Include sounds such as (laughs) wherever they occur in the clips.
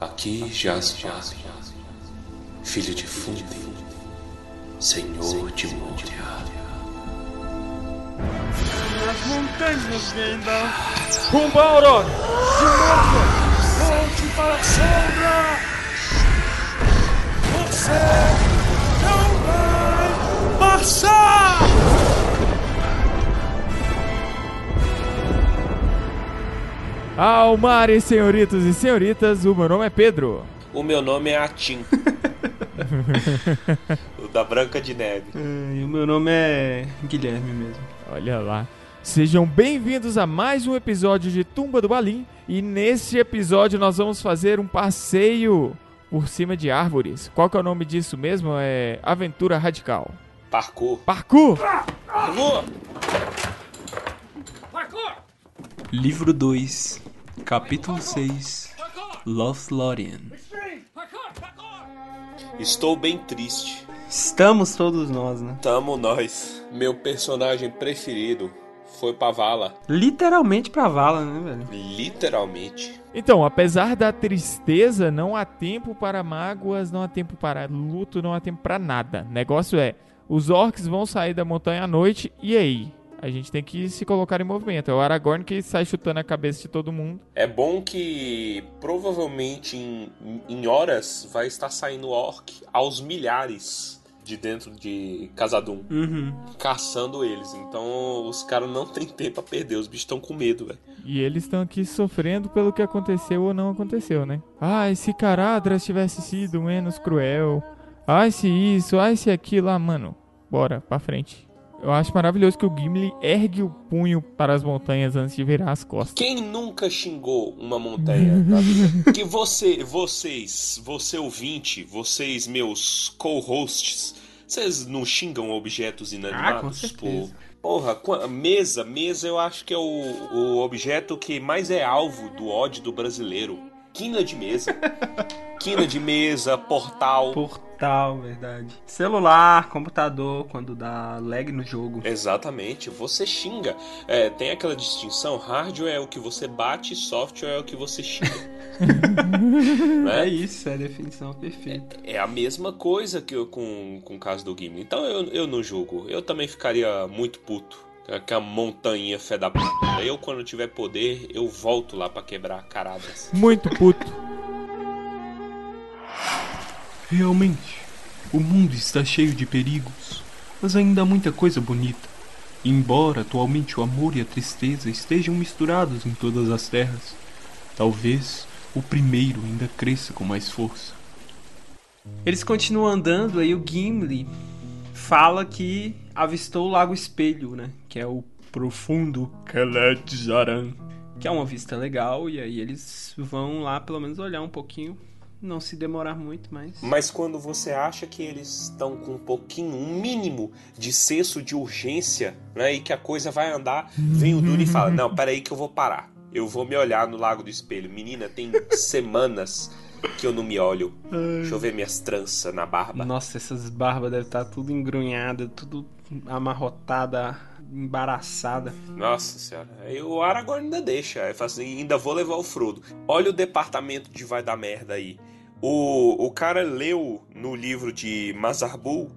Aqui jaz Jaz, filho de Fundi, senhor de Moria. As montanhas Gandalf! Rumba, Aurora! Simbora! Volte para a sombra! Você não vai passar! Almares, senhoritos e senhoritas, o meu nome é Pedro. O meu nome é Atim. (laughs) o da Branca de Neve. E o meu nome é Guilherme mesmo. Olha lá. Sejam bem-vindos a mais um episódio de Tumba do Balim. E neste episódio nós vamos fazer um passeio por cima de árvores. Qual que é o nome disso mesmo? É Aventura Radical. Parkour. Parkour! Parkour! Livro 2, capítulo 6, Lothlórien. Estou bem triste. Estamos todos nós, né? Tamo nós. Meu personagem preferido foi pra vala. Literalmente pra vala, né, velho? Literalmente. Então, apesar da tristeza, não há tempo para mágoas, não há tempo para luto, não há tempo para nada. O negócio é, os orcs vão sair da montanha à noite, e aí? A gente tem que se colocar em movimento. É o Aragorn que sai chutando a cabeça de todo mundo. É bom que provavelmente em, em horas vai estar saindo orc aos milhares de dentro de Casadum, Uhum. caçando eles. Então os caras não tem tempo a perder, os bichos estão com medo, velho. E eles estão aqui sofrendo pelo que aconteceu ou não aconteceu, né? Ah, se Caradras tivesse sido menos cruel. Ai, se isso, ai, se aquilo. Ah, mano, bora, pra frente. Eu acho maravilhoso que o Gimli ergue o punho para as montanhas antes de virar as costas. Quem nunca xingou uma montanha na vida? (laughs) Que você, vocês, você ouvinte, vocês meus co-hosts, vocês não xingam objetos inanimados? Ah, certeza. Porra, mesa, mesa eu acho que é o, o objeto que mais é alvo do ódio do brasileiro. Quina de mesa. (laughs) Quina de mesa, portal. Portal, verdade. Celular, computador, quando dá lag no jogo. Exatamente, você xinga. É, tem aquela distinção: hardware é o que você bate, software é o que você xinga. (laughs) Né? É isso, é a definição perfeita. É a mesma coisa que eu com, com o caso do Gimli. Então eu, eu não julgo. Eu também ficaria muito puto. Aquela montanha fé da p. Eu, quando tiver poder, eu volto lá pra quebrar caradas. Muito puto. Realmente, o mundo está cheio de perigos, mas ainda há muita coisa bonita. Embora atualmente o amor e a tristeza estejam misturados em todas as terras, talvez o primeiro ainda cresça com mais força. Eles continuam andando, aí o Gimli fala que avistou o Lago Espelho, né? Que é o profundo Kelet Zaran. Que é uma vista legal, e aí eles vão lá pelo menos olhar um pouquinho. Não se demorar muito, mas. Mas quando você acha que eles estão com um pouquinho, um mínimo de senso de urgência, né? E que a coisa vai andar, vem o Dune e fala: Não, peraí que eu vou parar. Eu vou me olhar no Lago do Espelho. Menina, tem (laughs) semanas que eu não me olho. Deixa eu ver minhas tranças na barba. Nossa, essas barbas devem estar tudo engrunhada, tudo amarrotada, embaraçada. Nossa senhora. Aí o Aragorn ainda deixa. Aí fala assim, ainda vou levar o Frodo. Olha o departamento de vai dar merda aí. O, o cara leu no livro de Mazarbul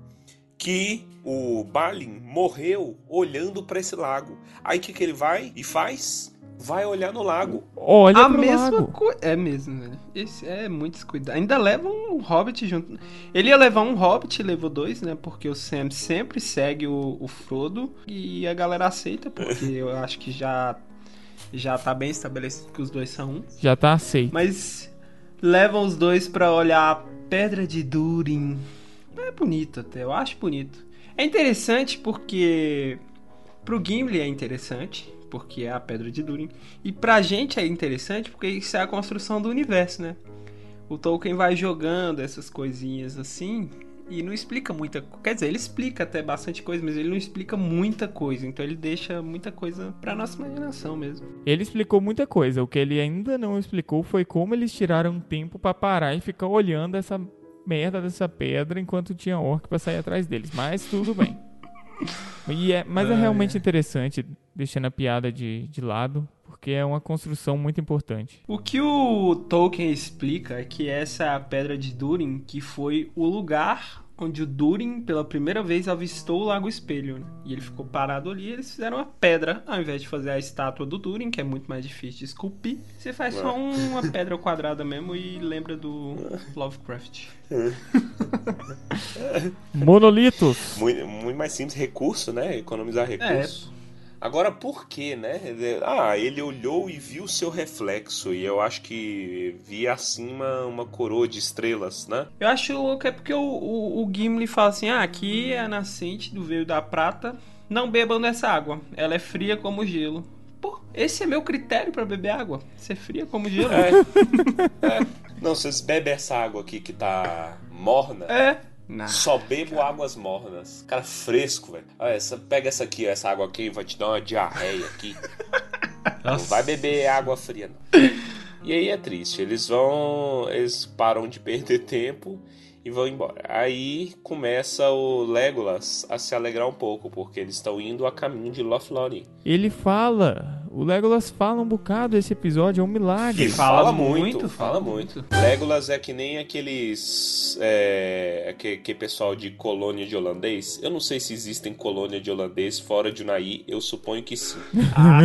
que o Balin morreu olhando pra esse lago. Aí o que, que ele vai e faz? Vai olhar no lago. Olha a pro mesma coisa. É mesmo, velho. Esse é muito descuidado. Ainda leva um hobbit junto. Ele ia levar um hobbit, levou dois, né? Porque o Sam sempre segue o, o Frodo e a galera aceita, porque eu acho que já já tá bem estabelecido que os dois são um. Já tá aceito. Mas levam os dois pra olhar a Pedra de Durin. É bonito até, eu acho bonito. É interessante porque pro Gimli é interessante, porque é a Pedra de Durin. E pra gente é interessante porque isso é a construção do universo, né? O Tolkien vai jogando essas coisinhas assim e não explica muita coisa. Quer dizer, ele explica até bastante coisa, mas ele não explica muita coisa. Então ele deixa muita coisa pra nossa imaginação mesmo. Ele explicou muita coisa. O que ele ainda não explicou foi como eles tiraram tempo pra parar e ficar olhando essa merda dessa pedra enquanto tinha orc pra sair atrás deles. Mas tudo bem. (laughs) E é, mas é realmente interessante, deixando a piada de, de lado, porque é uma construção muito importante. O que o Tolkien explica é que essa pedra de Durin, que foi o lugar onde o Durin pela primeira vez avistou o Lago Espelho. Né? E ele ficou parado ali e eles fizeram uma pedra, ao invés de fazer a estátua do Durin, que é muito mais difícil de esculpir. Você faz só uma pedra quadrada mesmo e lembra do Lovecraft. Monolitos. Muito, muito mais simples, recurso, né? Economizar recurso. Agora, por quê, né? Ah, ele olhou e viu o seu reflexo. E eu acho que via acima uma coroa de estrelas, né? Eu acho louco é porque o, o, o Gimli fala assim: ah, aqui é a nascente do veio da prata. Não bebam dessa água. Ela é fria como gelo. Pô, esse é meu critério pra beber água. Ser fria como gelo. É. (laughs) é. Não, vocês bebem essa água aqui que tá morna. É. Só bebo águas mornas. Cara, fresco, velho. Olha, essa, pega essa aqui, essa água aqui, vai te dar uma diarreia aqui. (laughs) não vai beber água fria, não. E aí é triste. Eles vão. Eles param de perder (laughs) tempo e vão embora. Aí começa o Legolas a se alegrar um pouco, porque eles estão indo a caminho de Lothlórien. Ele fala, o Legolas fala um bocado esse episódio, é um milagre. Ele fala, fala muito, muito, fala muito. Legolas é que nem aqueles é, que, que pessoal de colônia de holandês. Eu não sei se existem colônia de holandês fora de Unai, eu suponho que sim. ah,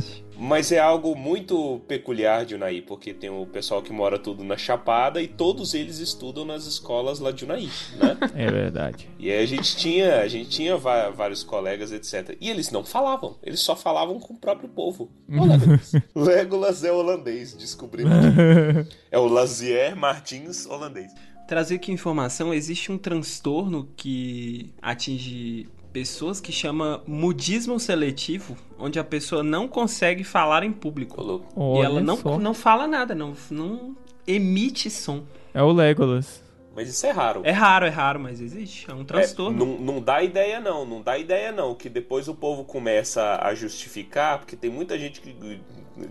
sim, mas é algo muito peculiar de Unai, porque tem o pessoal que mora tudo na Chapada e todos eles estudam nas escolas lá de Unai, né? (laughs) É verdade. E aí a gente tinha, a gente tinha vários colegas, etc. E eles não falavam, eles só falavam com o próprio povo. Holandês. Legolas (laughs) é holandês, descobrimos. (laughs) é o Lazier Martins holandês. Trazer aqui informação, existe um transtorno que atinge pessoas que chama mudismo seletivo, onde a pessoa não consegue falar em público. Olha e ela não, só. não fala nada, não, não emite som. É o Legolas. Mas isso é raro. É raro, é raro, mas existe. É um transtorno. É, não, não dá ideia, não. Não dá ideia, não. Que depois o povo começa a justificar, porque tem muita gente que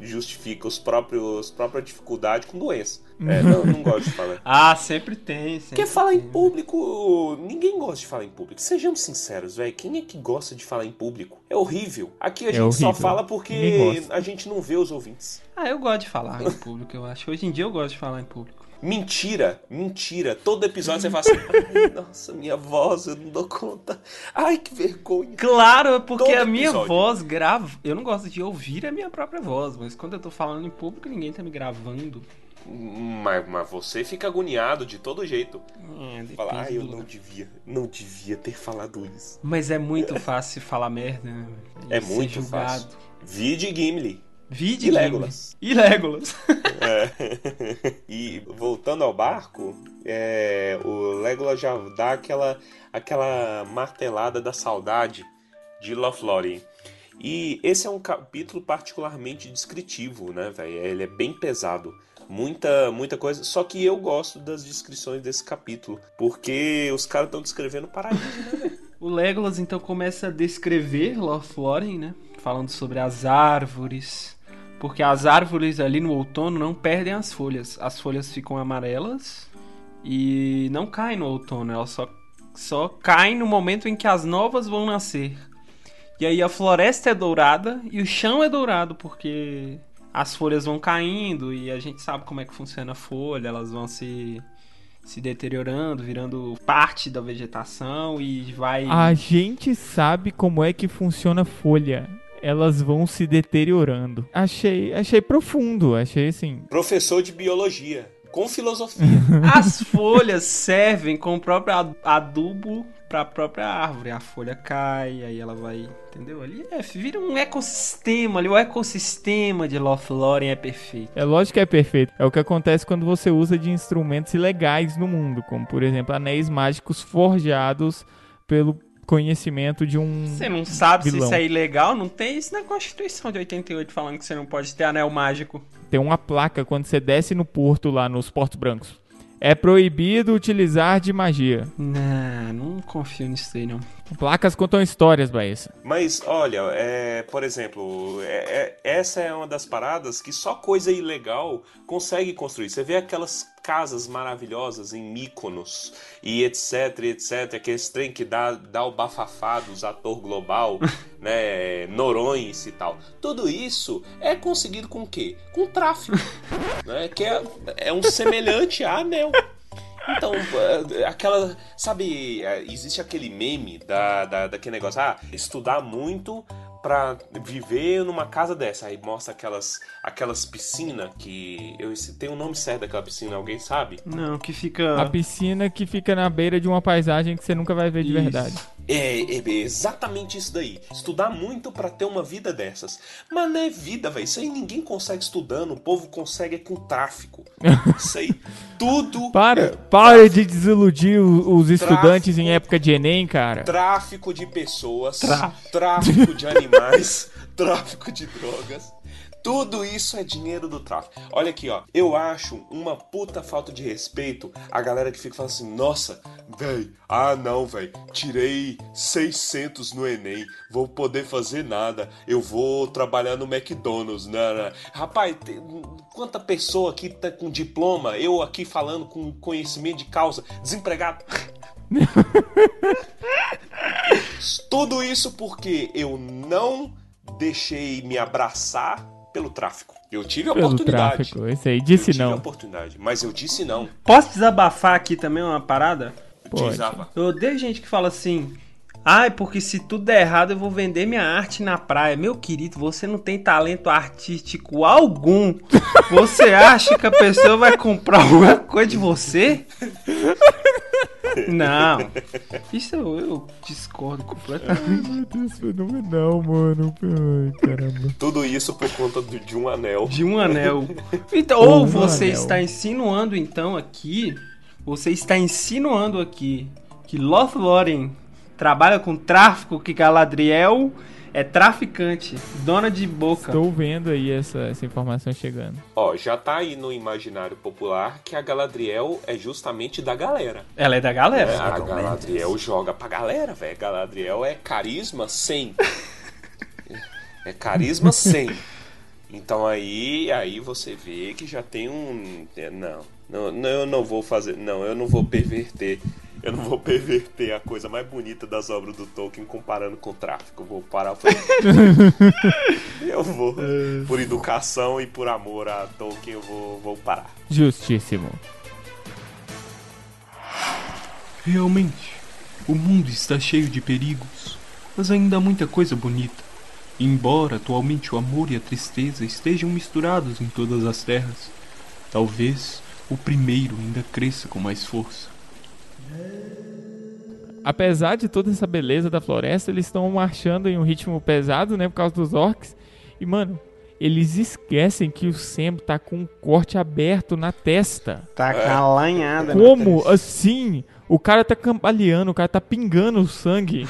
justifica os próprios própria dificuldade com doença. É, não, não gosto de falar. (laughs) ah, sempre tem. Sempre Porque falar tem. em público, ninguém gosta de falar em público. Sejamos sinceros, velho. Quem é que gosta de falar em público? É horrível. Aqui a É gente horrível. só fala porque a gente não vê os ouvintes. Ah, eu gosto de falar em público, eu acho. Hoje em dia eu gosto de falar em público. Mentira, mentira. Todo episódio você fala assim: "Ai, nossa, minha voz, eu não dou conta. Ai, que vergonha. Claro, porque Todo a minha episódio. voz grava. Eu não gosto de ouvir a minha própria voz, mas quando eu tô falando em público, ninguém tá me gravando. Mas, mas você fica agoniado de todo jeito. É, Fala, ai, eu não devia, não devia ter falado isso. Mas é muito fácil falar merda. né? É muito fácil. Vide Gimli. Vide E. Legolas. E Legolas. (laughs) É. e voltando ao barco, é, o Legolas já dá aquela, aquela martelada da saudade de Lothlórien. E esse é um capítulo particularmente descritivo, né, velho? Ele é bem pesado. Muita, muita coisa. Só que eu gosto das descrições desse capítulo. Porque os caras estão descrevendo o paraíso, né, velho? (laughs) O Legolas então começa a descrever Lothlórien, né? Falando sobre as árvores. Porque as árvores ali no outono não perdem as folhas. As folhas ficam amarelas e não caem no outono. Elas só, só caem no momento em que as novas vão nascer. E aí a floresta é dourada e o chão é dourado porque as folhas vão caindo e a gente sabe como é que funciona a folha. Elas vão se se deteriorando, virando parte da vegetação e vai. A gente sabe como é que funciona a folha. Elas vão se deteriorando. Achei, achei profundo, achei assim. Professor de biologia. Com filosofia. (laughs) As folhas servem como próprio ad- adubo para a própria árvore. A folha cai, aí ela vai. Entendeu? Ali é, vira um ecossistema ali. O ecossistema de Lothlórien é perfeito. É lógico que é perfeito. É o que acontece quando você usa de instrumentos ilegais no mundo, como por exemplo anéis mágicos forjados pelo conhecimento de um. Você não sabe se vilão. isso é ilegal? Não tem isso na Constituição de 88 falando que você não pode ter anel mágico. Tem uma placa quando você desce no porto lá nos portos brancos. É proibido utilizar de magia. Não, não confio nisso aí, não. Placas contam histórias, Baessa. Mas olha, é, por exemplo, é- é- essa é uma das paradas que só coisa ilegal consegue construir. Você vê aquelas casas maravilhosas em Mykonos e etc, etc, aqueles trem que dá, dá o bafafá dos ator global, (laughs) né, Norões e tal. Tudo isso é conseguido com o quê? Com tráfico, (laughs) né, que é, é um semelhante a anel. Então, eh, aquela. Sabe, eh, existe aquele meme da, da, daquele negócio, ah, estudar muito pra viver numa casa dessa. Aí mostra aquelas, aquelas piscinas que. Eu, tem um nome certo daquela piscina, alguém sabe? Não, que fica. A piscina que fica na beira de uma paisagem que você nunca vai ver de Isso. verdade. É, é exatamente isso daí. Estudar muito pra ter uma vida dessas. Mas não é vida, velho. Isso aí ninguém consegue estudando. O povo consegue é com tráfico. (laughs) Isso aí, tudo. Para, para de desiludir os estudantes em época de Enem, cara. Tráfico de pessoas, tráfico de animais, (laughs) tráfico de drogas. Tudo isso é dinheiro do tráfico. Olha aqui, ó. Eu acho uma puta falta de respeito a galera que fica falando assim: nossa, véi, ah não, véi, tirei 600 no Enem, vou poder fazer nada, eu vou trabalhar no McDonald's. Não, não. Rapaz, quanta pessoa aqui tá com diploma, eu aqui falando com conhecimento de causa, desempregado. (laughs) Tudo isso porque eu não deixei me abraçar pelo tráfico. Eu tive a Pelo oportunidade. tráfico. Esse aí eu disse tive a não. oportunidade, mas eu disse não. Posso desabafar aqui também uma parada? Pode. Eu odeio gente que fala assim. Ai, porque se tudo der errado eu vou vender minha arte na praia. Meu querido, você não tem talento artístico algum. Você acha que a pessoa vai comprar (laughs) alguma coisa de você? Não. Isso eu, eu discordo completamente. Meu Deus, fenomenal, mano. Ai, caramba. Tudo isso por conta do- de um anel. De um anel. (laughs) Então, ou Um você anel. está insinuando então aqui. Você está insinuando aqui que Lothlórien trabalha com tráfico, que Galadriel é traficante, dona de boca. Estou vendo aí essa, essa informação chegando. Ó, já tá aí no imaginário popular que a Galadriel é justamente da galera. Ela é da galera. É, a Galadriel joga pra galera, velho. Galadriel é carisma 100. (laughs) É carisma 100. Então aí, aí você vê que já tem um. é, Não, não, não, eu não vou fazer. Não, eu não vou perverter. Eu não vou perverter a coisa mais bonita das obras do Tolkien comparando com o tráfico. Eu vou parar por (laughs) Eu vou. Por educação e por amor a Tolkien, eu vou, vou parar. Justíssimo. Realmente, o mundo está cheio de perigos, mas ainda há muita coisa bonita. Embora atualmente o amor e a tristeza estejam misturados em todas as terras, talvez o primeiro ainda cresça com mais força. Apesar de toda essa beleza da floresta, eles estão marchando em um ritmo pesado, né? Por causa dos orcs. E, mano, eles esquecem que o Sam tá com um corte aberto na testa. Tá calanhada. na Como assim? O cara tá cambaleando, o cara tá pingando sangue.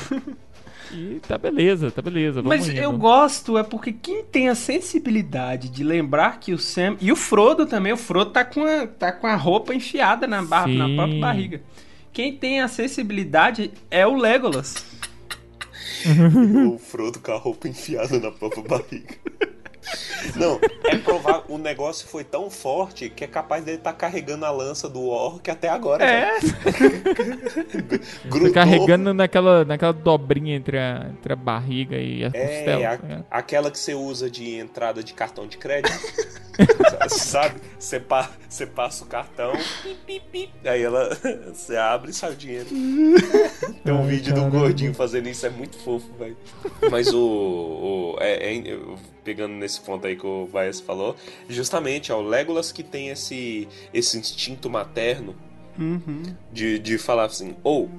(laughs) e tá beleza, tá beleza. Vamos Mas indo. eu gosto, é porque quem tem a sensibilidade de lembrar que o Sam. E o Frodo também, o Frodo tá com a, tá com a roupa enfiada na, barra, na própria barriga. Quem tem a sensibilidade é o Legolas. (laughs) o Frodo com a roupa enfiada na própria barriga. Não, é provável. O negócio foi tão forte que é capaz dele estar carregando a lança do orc até agora. É. Tá (laughs) Grudou. carregando naquela, naquela dobrinha entre a, entre a barriga e a É, costela. a- tá aquela que você usa de entrada de cartão de crédito. (laughs) Sabe? Você, pa- passa o cartão, aí ela (laughs) você abre e sai o dinheiro. Tem um Ai, vídeo do gordinho fazendo isso, é muito fofo, velho. Mas o. o- é, é- pegando nesse ponto aí que o Baez falou, justamente, o Legolas que tem esse, esse instinto materno Uhum. de, de falar assim, ou.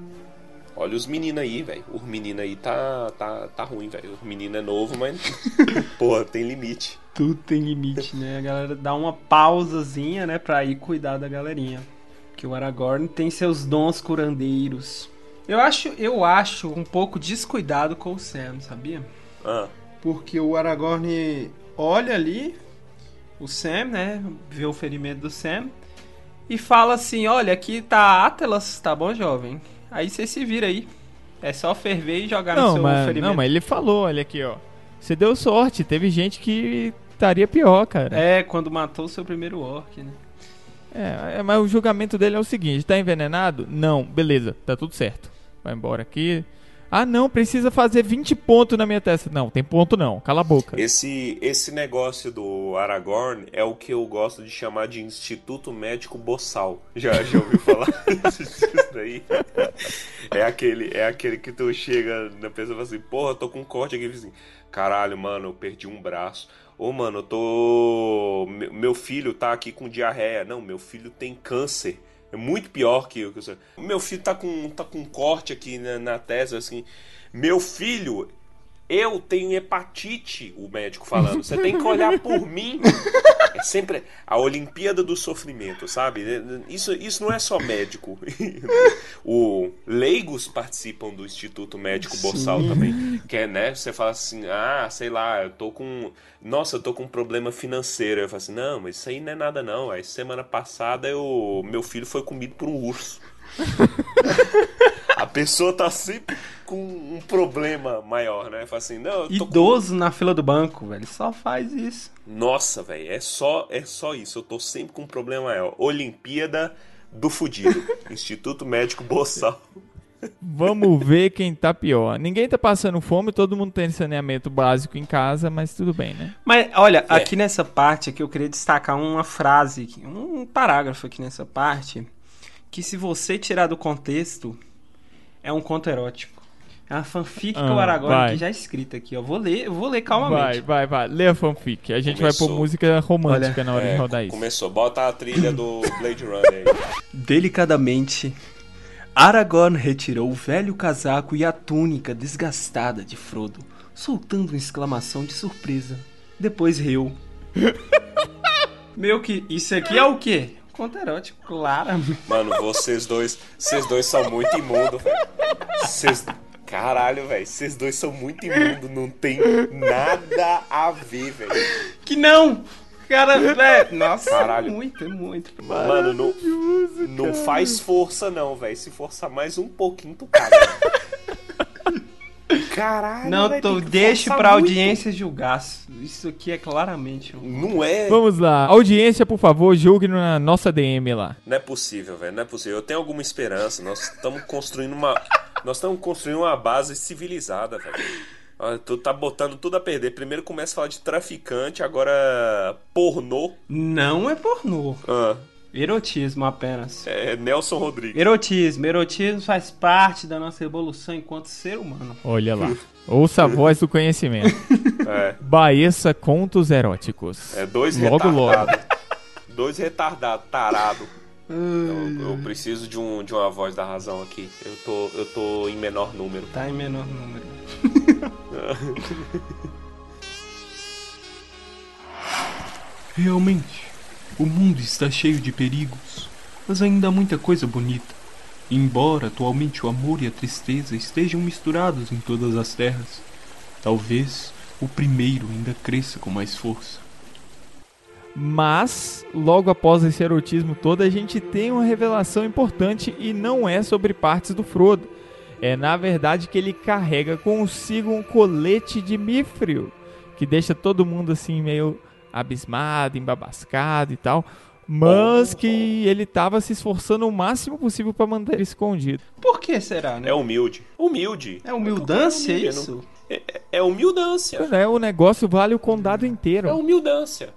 Olha os meninos aí, velho. O menino aí tá, tá, tá ruim, velho. O menino é novo, mas. (laughs) Porra, tem limite. Tudo tem limite, né? A galera dá uma pausazinha, né, pra ir cuidar da galerinha. Que o Aragorn tem seus dons curandeiros. Eu acho, eu acho um pouco descuidado com o Sam, sabia? Ah, Porque o Aragorn olha ali o Sam, né? Vê o ferimento do Sam e fala assim: Olha, aqui tá Atlas, tá bom, jovem? Aí você se vira aí. É só ferver e jogar no Não, seu mas, ferimento. não, mas ele falou, olha aqui, ó. Você deu sorte, teve gente que estaria pior, cara. É, quando matou o seu primeiro orc, né? É, é, mas o julgamento dele é o seguinte: tá envenenado? Não, beleza, tá tudo certo. Vai embora aqui. Ah, não, precisa fazer 20 pontos na minha testa. Não, tem ponto não, cala a boca. Esse, esse negócio do Aragorn é o que eu gosto de chamar de Instituto Médico Boçal. Já, já ouviu falar (laughs) disso daí? É aquele, é aquele que tu chega na pessoa e fala assim, porra, tô com um corte aqui, assim, caralho, mano, eu perdi um braço. Ô, mano, eu tô... Meu filho tá aqui com diarreia. Não, meu filho tem câncer. É muito pior que eu. Meu filho tá com, tá com um corte aqui na, na testa, assim. Meu filho, eu tenho hepatite, o médico falando. Você tem que olhar por (laughs) mim. É sempre a Olimpíada do Sofrimento, sabe? Isso, isso não é só médico. (laughs) o leigos participam do Instituto Médico Borsal também. Que é, né? Você fala assim, ah, sei lá, eu tô com. Nossa, eu tô com um problema financeiro. Eu falo assim, não, mas isso aí não é nada, não. Aí semana passada eu, meu filho foi comido por um urso. (laughs) a pessoa tá sempre com um problema maior, né? Fala assim, não, Idoso com... na fila do banco, velho, só faz isso. Nossa, velho, é só, é só isso. Eu tô sempre com um problema maior. Olimpíada do fudido. (laughs) Instituto Médico Boçal. Vamos ver quem tá pior. Ninguém tá passando fome, todo mundo tem saneamento básico em casa, mas tudo bem, né? Mas olha, é. aqui nessa parte aqui eu queria destacar uma frase, um parágrafo aqui nessa parte, que se você tirar do contexto, é um conto erótico. É uma fanfic ah, que o Aragorn aqui já é escrita aqui, ó. Vou ler, eu vou ler calmamente. Vai, vai, vai. Lê a fanfic. A gente Começou. vai pôr música romântica Olha, na hora é, de rodar isso. Começou. Bota a trilha do Blade Runner aí. Delicadamente, Aragorn retirou o velho casaco e a túnica desgastada de Frodo, soltando uma exclamação de surpresa. Depois riu. (laughs) Meu que isso aqui é o quê? Conto erótico, claro. Mano, vocês dois, vocês dois são muito imundos, velho. Vocês Caralho, velho, vocês dois são muito imundos, não tem nada a ver, velho. Que não! Cara, velho, (laughs) nossa, Caralho. é muito, é muito. Mano, não, não faz força não, velho. Se forçar mais um pouquinho, tu caga. (laughs) Caralho, Não, véio, tô, deixe pra muito. audiência julgar. Isso aqui é claramente. Um... Não é. Vamos lá. Audiência, por favor, julgue na nossa DM lá. Não é possível, velho. Não é possível. Eu tenho alguma esperança. Nós estamos construindo uma. Nós estamos construindo uma base civilizada, velho. Tu tá botando tudo a perder. Primeiro começa a falar de traficante, agora pornô. Não é pornô. Ah. Erotismo apenas. É Nelson Rodrigues. Erotismo. Erotismo faz parte da nossa evolução enquanto ser humano. Olha lá. Ouça a voz do conhecimento. (laughs) É. Baeça contos eróticos. É dois logo, retardados. Logo. Dois retardados, tarado. Eu, eu, preciso de, um, de uma voz da razão aqui. Eu tô, eu tô em menor número. Tá em menor número. (laughs) Realmente, o mundo está cheio de perigos, mas ainda há muita coisa bonita. Embora atualmente o amor e a tristeza estejam misturados em todas as terras, talvez o primeiro ainda cresça com mais força. Mas, logo após esse erotismo todo, a gente tem uma revelação importante e não é sobre partes do Frodo. É na verdade que ele carrega consigo um colete de Mithril, que deixa todo mundo assim meio abismado, embabascado e tal. Mas que ele estava se esforçando o máximo possível para manter escondido. Por que será, né? É humilde. Humilde. É humildância, é isso? É, é, é humildância. É, o negócio vale o condado inteiro. É humildância.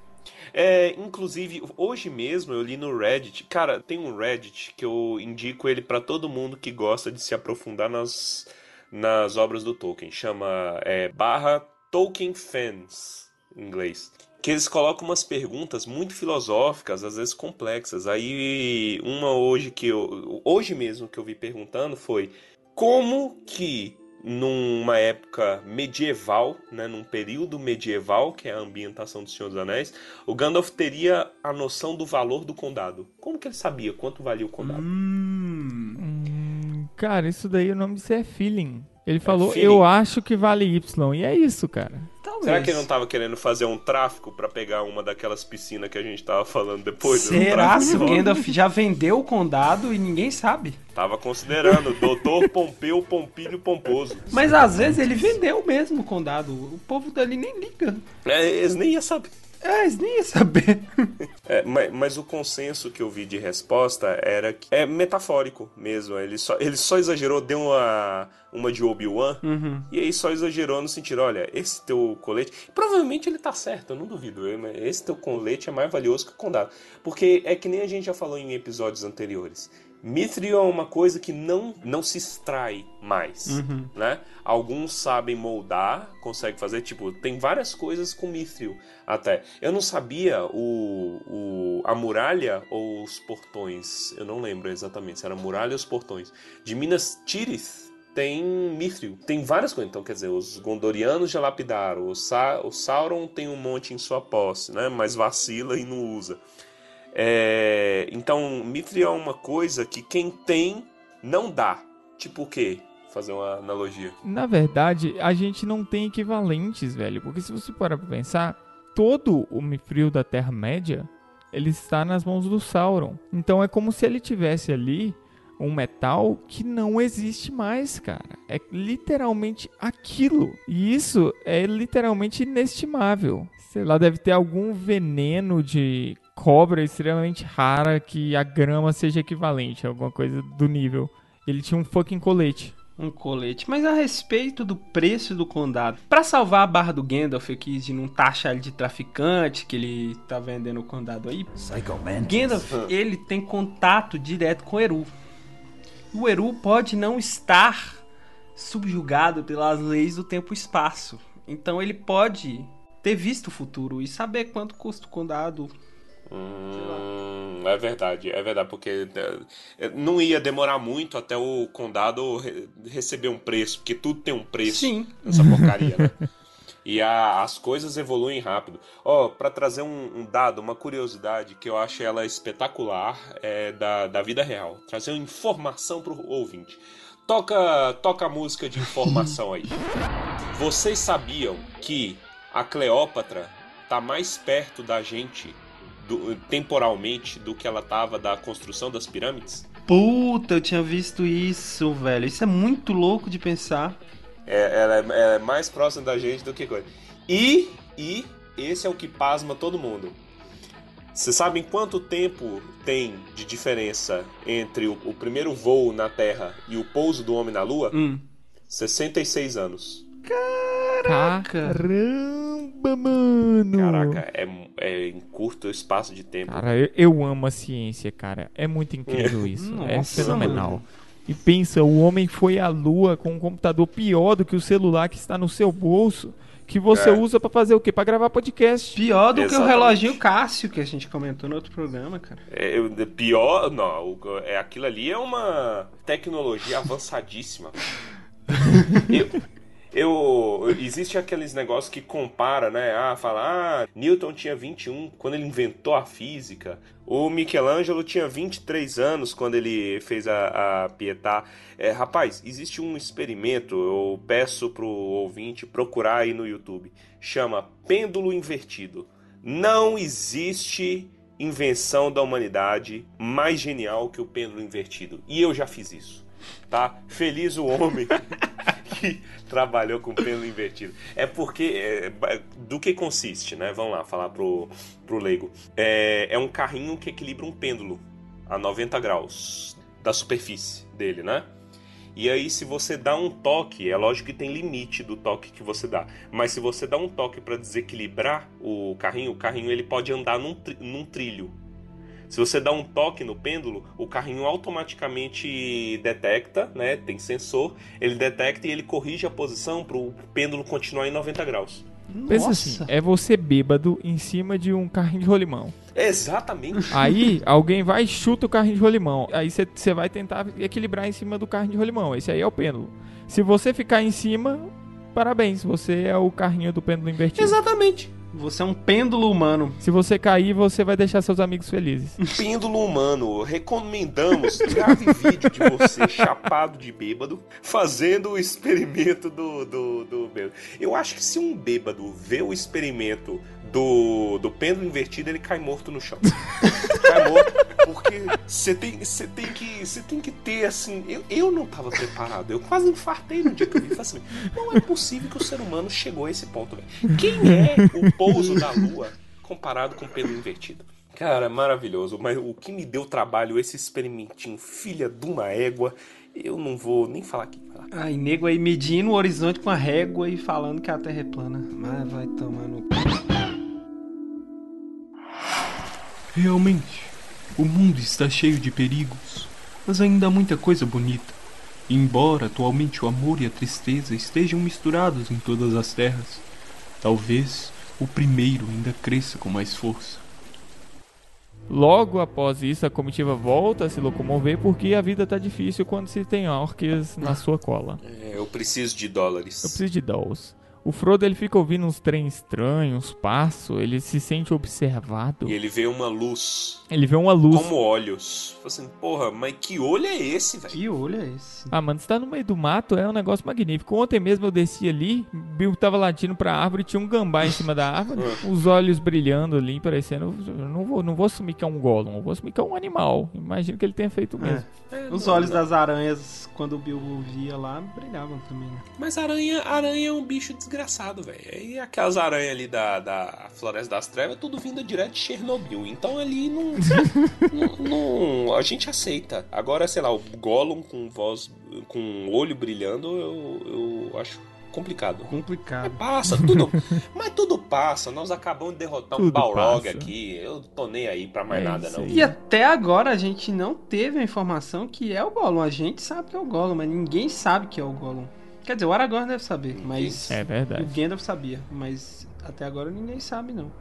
É, inclusive, hoje mesmo eu li no Reddit. Cara, tem um Reddit que eu indico ele para todo mundo que gosta de se aprofundar nas, nas obras do Tolkien. Chama é, barra Tolkien Fans, em inglês. Que eles colocam umas perguntas muito filosóficas, às vezes complexas. Aí, uma hoje que eu. Hoje mesmo que eu vi perguntando foi como que numa época medieval, né, num período medieval, que é a ambientação do Senhor dos Anéis, o Gandalf teria a noção do valor do condado. Como que ele sabia quanto valia o condado? Hum, hum cara, isso daí o nome disso é feeling. Ele é falou, feeling. eu acho que vale Y. E é isso, cara. Talvez. Será que ele não estava querendo fazer um tráfico para pegar uma daquelas piscinas que a gente tava falando depois? Será que o Gandalf já vendeu o condado e ninguém sabe? Tava considerando, doutor Pompeu Pompilho Pomposo. Mas às vezes ele vendeu mesmo o condado. O povo dali nem liga. É, eles nem iam saber. É, eles nem iam saber. (laughs) É, mas, mas o consenso que eu vi de resposta era que é metafórico mesmo. Ele só, ele só exagerou, deu uma, uma de Obi-Wan, e aí só exagerou no sentido: olha, esse teu colete. Provavelmente ele tá certo, eu não duvido. Esse teu colete é mais valioso que o condado. Porque é que nem a gente já falou em episódios anteriores. Mithril é uma coisa que não, não se extrai mais, né? Alguns sabem moldar, conseguem fazer, tipo, tem várias coisas com Mithril até. Eu não sabia o, o, a muralha ou os portões, eu não lembro exatamente se era muralha ou os portões. De Minas Tirith tem Mithril, tem várias coisas. Então, quer dizer, os Gondorianos já lapidaram, o, Sa o Sauron tem um monte em sua posse, né? Mas vacila e não usa. É, então, Mithril é uma coisa que quem tem não dá. Tipo o quê? Fazer uma analogia. Na verdade, a gente não tem equivalentes, velho. Porque se você parar pra pensar, todo o Mithril da Terra-média, ele está nas mãos do Sauron. Então é como se ele tivesse ali um metal que não existe mais, cara. É literalmente aquilo. E isso é literalmente inestimável. Sei lá, deve ter algum veneno de cobra extremamente rara que a grama seja equivalente, alguma coisa do nível. Ele tinha um fucking colete. Um colete. Mas a respeito do preço do condado, Pra salvar a barra do Gandalf aqui de não taxar ele de traficante, que ele tá vendendo o condado aí, Gandalf, ele tem contato direto com o Eru. O Eru pode não estar subjugado pelas leis do tempo e espaço. Então ele pode ter visto o futuro e saber quanto custa o condado. Hum, é verdade, é verdade, porque é, não ia demorar muito até o condado re- receber um preço, porque tudo tem um preço Sim. nessa porcaria, né? E a- as coisas evoluem rápido. Ó, pra trazer um, um dado, uma curiosidade que eu acho ela espetacular é da, da vida real. Trazer uma informação pro ouvinte. Toca, toca a música de informação aí. Vocês sabiam que a Cleópatra tá mais perto da gente do- temporalmente do que ela tava da construção das pirâmides? Puta, eu tinha visto isso, velho. Isso é muito louco de pensar. É, ela, é, ela é mais próxima da gente do que coisa. E, e esse é o que pasma todo mundo. Vocês sabem quanto tempo tem de diferença entre o, o primeiro voo na Terra e o pouso do homem na Lua? Hum. 66 anos. Caramba, mano! Caraca, é, é em curto espaço de tempo. Cara, eu, eu amo a ciência, cara. É muito incrível isso. é Nossa, fenomenal. mano. E pensa, o homem foi à lua com um computador pior do que o celular que está no seu bolso, que você É. usa pra fazer o quê? Pra gravar podcast. Pior do que o Exatamente. reloginho Cássio, que a gente comentou no outro programa, cara. É, pior, não, o- é, aquilo ali é uma tecnologia avançadíssima. (laughs) eu, eu- existe aqueles negócios que compara, né? Ah, fala, ah, Newton tinha 21 quando ele inventou a física. O Michelangelo tinha 23 anos quando ele fez a, a Pietà. É, rapaz, existe um experimento, eu peço pro ouvinte procurar aí no YouTube. Chama pêndulo invertido. Não existe invenção da humanidade mais genial que o pêndulo invertido. E eu já fiz isso, tá? Feliz o homem (laughs) que trabalhou com pêndulo invertido. É porque é, do que consiste, né? Vamos lá falar pro, pro leigo. É, é um carrinho que equilibra um pêndulo a 90 graus da superfície dele, né? E aí, se você dá um toque, é lógico que tem limite do toque que você dá. Mas se você dá um toque para desequilibrar o carrinho, o carrinho ele pode andar num, num trilho. Se você dá um toque no pêndulo, o carrinho automaticamente detecta, né? Tem sensor, ele detecta e ele corrige a posição para o pêndulo continuar em 90 graus. Pensa Nossa. assim, é você bêbado em cima de um carrinho de rolimão. Exatamente. Aí alguém vai e chuta o carrinho de rolimão. Aí você- você vai tentar equilibrar em cima do carrinho de rolimão. Esse aí é o pêndulo. Se você ficar em cima, parabéns, você é o carrinho do pêndulo invertido. Exatamente. Você é um pêndulo humano. Se você cair, você vai deixar seus amigos felizes. Pêndulo humano, recomendamos grave vídeo de você (laughs) chapado de bêbado fazendo o experimento do, do, do bêbado. Eu acho que se um bêbado vê o experimento do, do pêndulo invertido, ele cai morto no chão. (laughs) cai morto, você tem, você tem, que, você tem que ter assim. Eu, eu não tava preparado, eu quase infartei no dia que eu vi. Assim, não é possível que o ser humano chegou a esse ponto, velho. Quem é o pouso da lua? comparado com pelo invertido. Cara, maravilhoso. Mas o que me deu trabalho, esse experimentinho, filha de uma égua, eu não vou nem falar aqui. Vai lá. Ai, nego aí medindo o horizonte com a régua e falando que a Terra é plana. Mas vai tomar no... Realmente, o mundo está cheio de perigos, mas ainda há muita coisa bonita. Embora atualmente o amor e a tristeza estejam misturados em todas as terras, talvez o primeiro ainda cresça com mais força. Logo após isso, a comitiva volta a se locomover porque a vida tá difícil quando se tem orques na sua cola. É, eu preciso de dólares. Eu preciso de dolls. O Frodo ele fica ouvindo uns trens estranhos, passos, ele se sente observado. E ele vê uma luz, Ele vê uma luz. como olhos. Fala assim, porra, mas que olho é esse, velho? Que olho é esse? Ah, mano, você tá no meio do mato, é um negócio magnífico. Ontem mesmo eu desci ali, Bill tava latindo pra árvore, tinha um gambá em cima da árvore, (laughs) os olhos brilhando ali, parecendo. Eu não vou, não vou assumir que é um Gollum, eu vou assumir que é um animal. Imagino que ele tenha feito o mesmo. É, Os não, olhos não. das aranhas, quando o Bilbo via lá, brilhavam também. né? Mas aranha, aranha é um bicho desgraçado, velho. E aquelas aranhas ali da, da Floresta das Trevas, tudo vindo direto de Chernobyl. Então ali não, (laughs) não, não- A gente aceita. Agora, sei lá, o Gollum com voz. com um olho brilhando, eu, eu acho complicado. Mas Complicado. passa, tudo. (laughs) mas tudo passa. Nós acabamos de derrotar um Tudo Balrog passa. aqui. Eu tô nem aí pra mais É nada, não. aí. E até agora a gente não teve a informação que é o Gollum. A gente sabe que é o Gollum, mas ninguém sabe que é o Gollum. Quer dizer, o Aragorn deve saber, mas É o verdade. Gandalf sabia, mas até agora ninguém sabe não.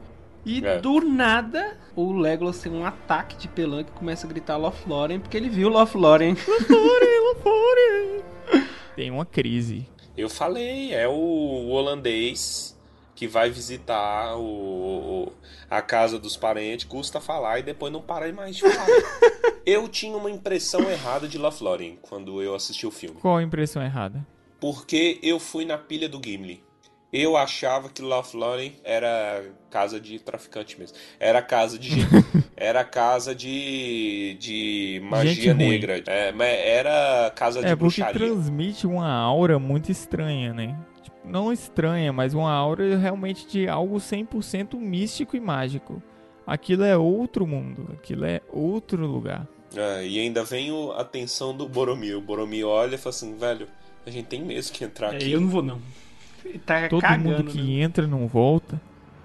E É. do nada, o Legolas tem um ataque de pelanca e começa a gritar Lothlórien porque ele viu Lothlórien. (laughs) Tem uma crise. Eu falei, é o holandês que vai visitar o, a casa dos parentes, custa falar e depois não para mais de falar. (laughs) eu tinha uma impressão errada de Lothlórien quando eu assisti o filme. Qual a impressão errada? Porque eu fui na pilha do Gimli. Eu achava que Lothlórien era casa de traficante mesmo. Era casa de gente. (laughs) era casa de, de Gente magia ruim. negra. É, era casa de É porque bruxaria. transmite uma aura muito estranha, né? Tipo, não estranha, mas uma aura realmente de algo 100% místico e mágico. Aquilo é outro mundo, aquilo é outro lugar. É, e ainda vem o- a atenção do Boromir. O Boromir olha e fala assim, velho, a gente tem mesmo que entrar É, aqui. eu não vou não. Tá Todo cagando, mundo que né? entra não volta.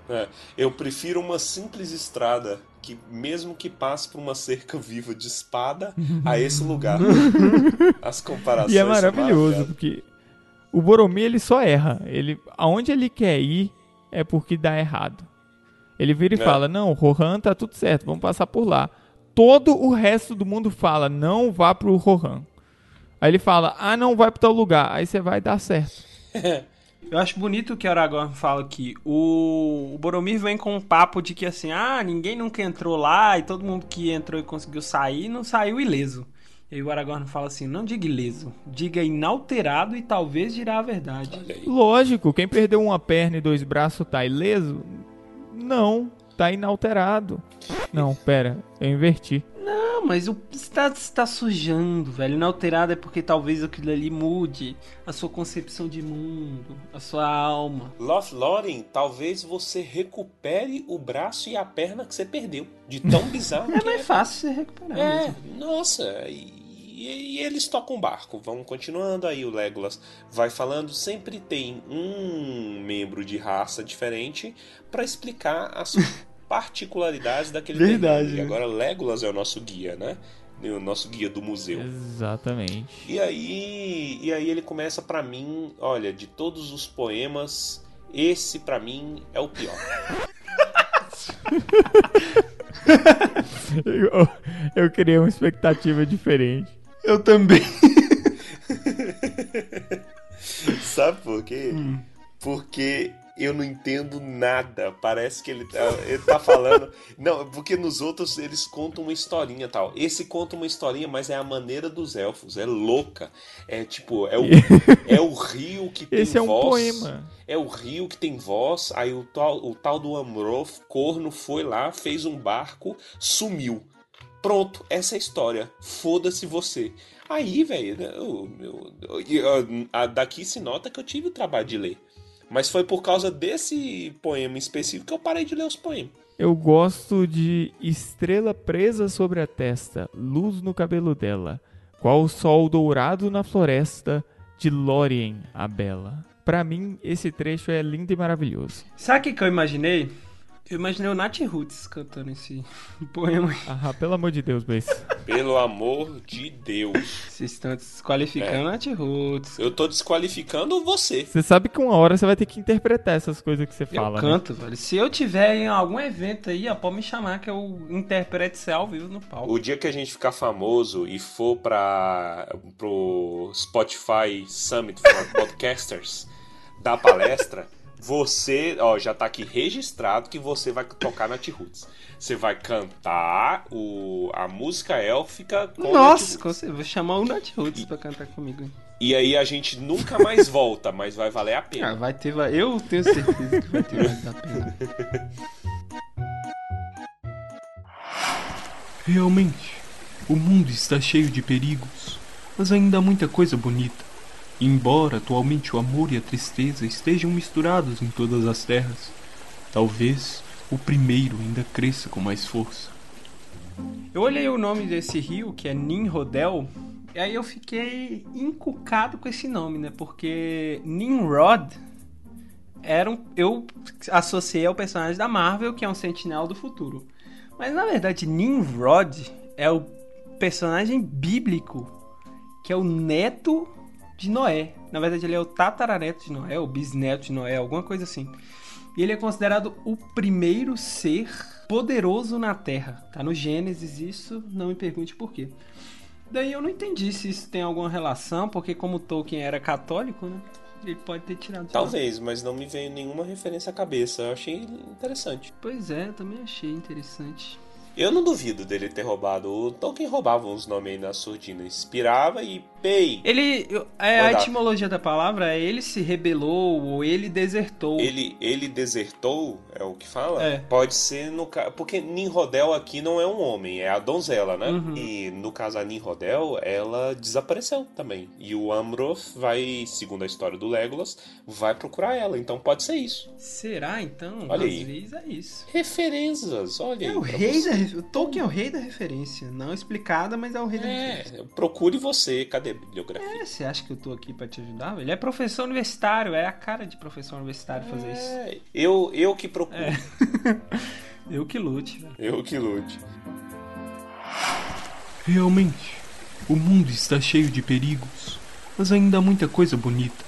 É, eu prefiro uma simples estrada que, mesmo que passe por uma cerca (laughs) viva de espada, a esse lugar. (laughs) As comparações E é maravilhoso, porque o Boromir ele só erra. Ele, aonde ele quer ir é porque dá errado. Ele vira e É. fala: Não, Rohan tá tudo certo, vamos passar por lá. Todo o resto do mundo fala: Não vá pro Rohan. Aí ele fala: Ah, não vai pro tal lugar. Aí você vai dar certo. (laughs) Eu acho bonito o que o Aragorn fala aqui. O, o Boromir vem com um papo de que assim, ah, ninguém nunca entrou lá e todo mundo que entrou e conseguiu sair não saiu ileso. E o Aragorn fala assim, não diga ileso, diga inalterado e talvez dirá a verdade. Lógico, quem perdeu uma perna e dois braços tá ileso? Não, tá inalterado. Não, pera, eu inverti. Não, mas o está, está sujando, velho. Inalterado é porque talvez aquilo ali mude a sua concepção de mundo, a sua alma. Lothlórien, talvez você recupere o braço e a perna que você perdeu. De tão (laughs) bizarro É que mais fácil você recuperar É, mesmo. nossa, e, e- e eles tocam o barco. Vamos continuando aí, o Legolas vai falando. Sempre tem um membro de raça diferente pra explicar as particularidades daquele Verdade, terreno. E né? agora Legolas é o nosso guia, né? O nosso guia do museu. Exatamente. E aí, e aí ele começa pra mim, olha, de todos os poemas, esse pra mim é o pior. (laughs) Eu, eu criei uma expectativa diferente. Eu também. (laughs) Sabe por quê? Porque eu não entendo nada. Parece que ele tá, ele tá falando. (laughs) Não, porque nos outros eles contam uma historinha tal. Esse conta uma historinha, mas é a maneira dos elfos. É louca. É tipo, é o, (laughs) é o rio que tem Esse é um voz. poema. É o rio que tem voz. Aí o tal, o tal do Amroth, corno, foi lá, fez um barco, sumiu. Pronto, essa é a história. Foda-se você. Aí, velho, daqui se nota que eu tive o trabalho de ler. Mas foi por causa desse poema específico que eu parei de ler os poemas. Eu gosto de estrela presa sobre a testa, luz no cabelo dela, qual o sol dourado na floresta de Lórien a bela. Pra mim, esse trecho é lindo e maravilhoso. Sabe o que eu imaginei? Eu imaginei o Nat Roots cantando esse (laughs) poema. Ah, pelo amor de Deus, Blaze. Pelo amor de Deus. Vocês estão desqualificando É. o Nat Roots. Eu tô desqualificando você. Você sabe que uma hora você vai ter que interpretar essas coisas que você Eu fala, né? canto, velho. Se eu tiver em algum evento aí, ó, pode me chamar que eu interprete isso ao vivo no palco. O dia que a gente ficar famoso e for para pro Spotify Summit for Podcasters dar palestra, você, ó, já tá aqui registrado que você vai tocar na T-Roots. Você vai cantar o, a música élfica com Nossa, vou chamar o Nat Roots pra cantar comigo. E aí a gente nunca mais volta, mas vai valer a Ah, pena. vai ter, eu tenho certeza que vai ter mais da pena. Realmente, o mundo está cheio de perigos, mas ainda há muita coisa bonita. Embora atualmente o amor e a tristeza estejam misturados em todas as terras, talvez o primeiro ainda cresça com mais força. Eu olhei o nome desse rio, que é Nimrodel, e aí eu fiquei encucado com esse nome, né? Porque Nimrod era um, eu associei ao personagem da Marvel, que é um sentinela do futuro. Mas na verdade, Nimrod é o personagem bíblico, que é o neto de Noé. Na verdade, ele é o tataraneto de Noé, o bisneto de Noé, alguma coisa assim. E ele é considerado o primeiro ser poderoso na Terra. Tá no Gênesis isso, não me pergunte por quê. Daí eu não entendi se isso tem alguma relação, porque como Tolkien era católico, né? Ele pode ter tirado. Talvez, mas não me veio nenhuma referência à cabeça. Eu achei interessante. Pois é, eu também achei interessante. Eu não duvido dele ter roubado. O Tolkien roubava uns nomes aí na surdina. Inspirava e pei. Ele. é, a etimologia da palavra é ele se rebelou ou ele desertou. Ele, ele desertou, é o que fala? É. Pode ser no caso. Porque Ninrodel aqui não é um homem, é a donzela, né? Uhum. E no caso a Ninrodel, ela desapareceu também. E o Amroth vai, segundo a história do Legolas, vai procurar ela. Então pode ser isso. Será então? Olha Às aí. vezes é isso. Referências, olha É aí. o pra rei da o Tolkien é o rei da referência. Não explicada, mas é o rei da referência. É, procure você. Cadê a bibliografia? É, você acha que eu tô aqui pra te ajudar? Ele é professor universitário, é a cara de professor universitário fazer isso. É, eu, eu que procuro. (laughs) Eu que lute, velho. Eu que lute. Realmente, o mundo está cheio de perigos, mas ainda há muita coisa bonita.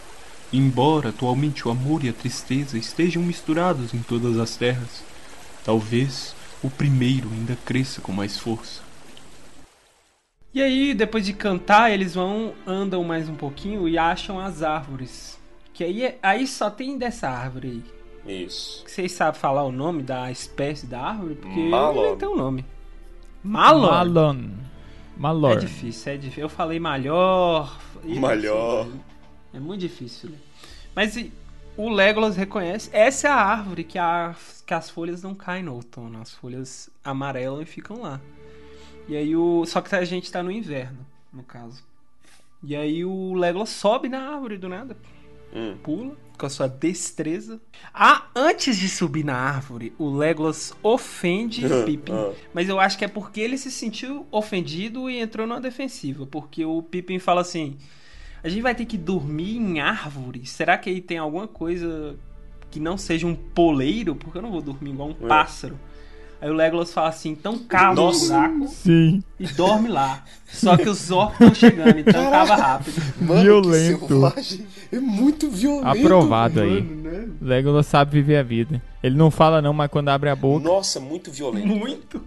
Embora atualmente o amor e a tristeza estejam misturados em todas as terras, talvez o primeiro ainda cresça com mais força. E aí, depois de cantar, eles vão, andam mais um pouquinho e acham as árvores. Que aí, é- aí só tem dessa árvore aí. Isso. Vocês sabem falar o nome da espécie da árvore? Porque eu Malon. não tenho o nome. Malon? Malon. Malor. É difícil, é difícil. Eu falei malhor. Ih, Malhor. É muito difícil. né? Mas e, o Legolas reconhece. Essa é a árvore que, a- que as folhas não caem no outono. As folhas amarelam e ficam lá. E aí o. Só que a gente tá no inverno, no caso. E aí o Legolas sobe na árvore do nada. Hum. Pula com a sua destreza. Ah, antes de subir na árvore, o Legolas ofende (laughs) Pippin. Ah. Mas eu acho que é porque ele se sentiu ofendido e entrou numa defensiva. Porque o Pippin fala assim: a gente vai ter que dormir em árvore? Será que aí tem alguma coisa que não seja um poleiro? Porque eu não vou dormir igual um É. pássaro. Aí o Legolas fala assim: então cava um buraco Sim. e dorme lá. Só que os orcs estão chegando, então cava rápido. Violento. selvagem. É muito violento. Aprovado aí. Mano, né? Legolas sabe viver a vida. Ele não fala não, mas quando abre a boca. Nossa, muito violento. Muito.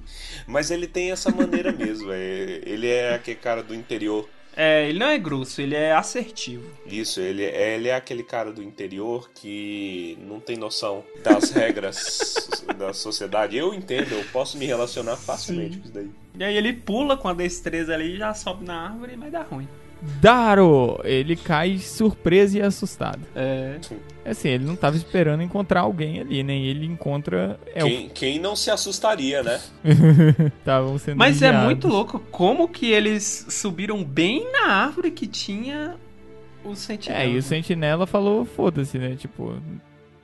Mas ele tem essa maneira mesmo. é- ele é aquele cara do interior. É, ele não é grosso, ele é assertivo. Isso, ele, é- ele é aquele cara do interior que não tem noção das regras (laughs) da sociedade. Eu entendo, eu posso me relacionar facilmente com isso daí. E aí ele pula com a destreza ali, já sobe na árvore, mas dá ruim. Daro! Ele cai surpreso e assustado. É. É Assim, ele não tava esperando encontrar alguém ali, né? E ele encontra. É o Quem, quem não se assustaria, né? (laughs) Estavam sendo Mas é muito louco como que eles subiram bem na árvore que tinha O sentinela. É, e o Sentinela falou, foda-se, né? Tipo,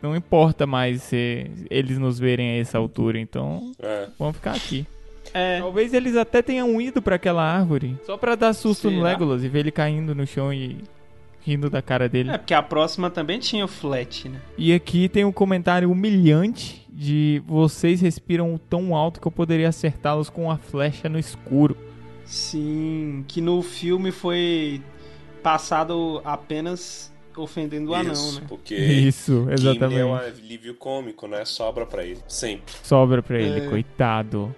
não importa mais se eles nos verem a essa altura, então É. vamos ficar aqui. É, Talvez eles até tenham ido pra aquela árvore, só pra dar susto no Será? Legolas e ver ele caindo no chão e rindo da cara dele. é, porque a próxima também tinha o flat, né? E aqui tem um comentário humilhante de vocês respiram tão alto que eu poderia acertá-los com a flecha no escuro. Sim, que no filme foi passado apenas ofendendo o anão, Isso, né? porque Isso, Gimli exatamente. é um alívio cômico, né? Sobra pra ele. Sempre. Sobra pra ele, É. coitado.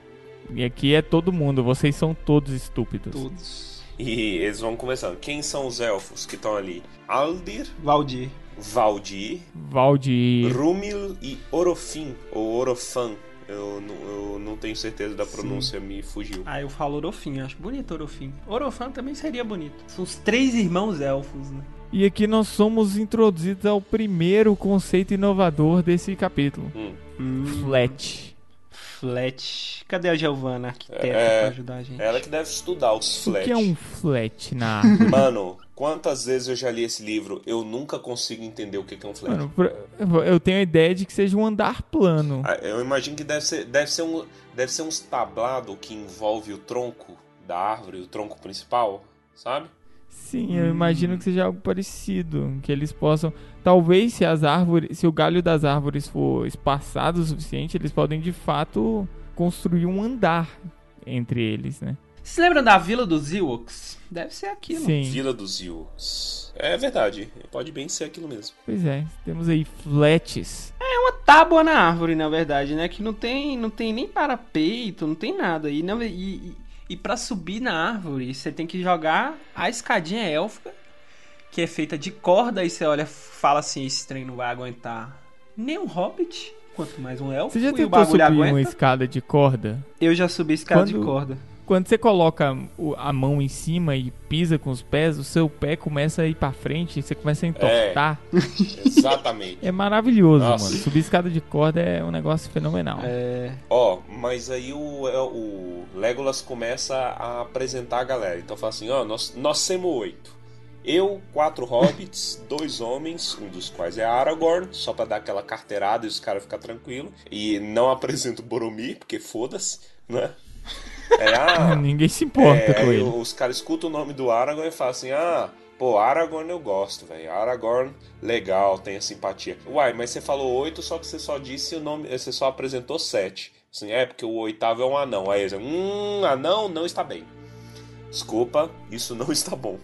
E aqui é todo mundo, vocês são todos estúpidos. Todos. E eles vão conversando. Quem são os elfos que estão ali? Aldir, Valdir. Valdir, Valdir. Rúmil e Orofim, ou Orofan. Eu, não- eu não tenho certeza da pronúncia, me fugiu. Ah, eu falo Orofim, acho bonito Orofim. Orofan também seria bonito. São os três irmãos elfos, né? E aqui nós somos introduzidos ao primeiro conceito inovador desse capítulo. Hum. Flat. Flat. Cadê a Giovanna, arquiteta, É, pra ajudar a gente? Ela que deve estudar os O flat. que é um flat na (laughs) árvore? Mano, quantas vezes eu já li esse livro, eu nunca consigo entender o que é um flat. Mano, eu tenho a ideia de que seja um andar plano. Ah, Eu imagino que deve ser, deve ser, um, deve ser uns tablado que envolve o tronco da árvore, o tronco principal, sabe? Sim, eu imagino que seja algo parecido, que eles possam, talvez se as árvores, se o galho das árvores for espaçado o suficiente, eles podem de fato construir um andar entre eles, né? Vocês lembram da Vila dos Ewoks? Deve ser aquilo. Sim. Vila dos Ilks. É verdade, pode bem ser aquilo mesmo. Pois é, temos aí flats. É uma tábua na árvore, na verdade, né? Que não tem, não tem nem parapeito, não tem nada. E, não, e, e, e pra subir na árvore, você tem que jogar a escadinha élfica, que é feita de corda, e você olha, fala assim, esse trem não vai aguentar nem um hobbit, quanto mais um elfo, Você já e tentou bagulho subir aguenta. uma escada de corda? Eu já subi escada de Quando- corda. Quando você coloca a mão em cima e pisa com os pés, o seu pé começa a ir pra frente, você começa a entortar. (laughs) Exatamente. É, maravilhoso, Nossa. mano. Subir escada de corda é um negócio fenomenal. É, Ó, mas aí o, é, o Legolas começa a apresentar a galera. Então fala assim, ó, nós, nós somos oito. Eu, quatro hobbits, (laughs) dois homens, um dos quais é Aragorn, só pra dar aquela carteirada e os caras ficar tranquilo. E não apresento o Boromir, porque foda-se, né? É, (laughs) ah, Ninguém se importa é, com ele. os caras escutam o nome do Aragorn e falam assim, ah... Pô, Aragorn eu gosto, velho. Aragorn, legal, tem a simpatia. Uai, mas você falou oito, só que você só disse o nome. Você só apresentou sete. Assim, é, porque o oitavo é um anão. Aí eles, hum, anão não está bem. Desculpa, isso não (laughs) está bom.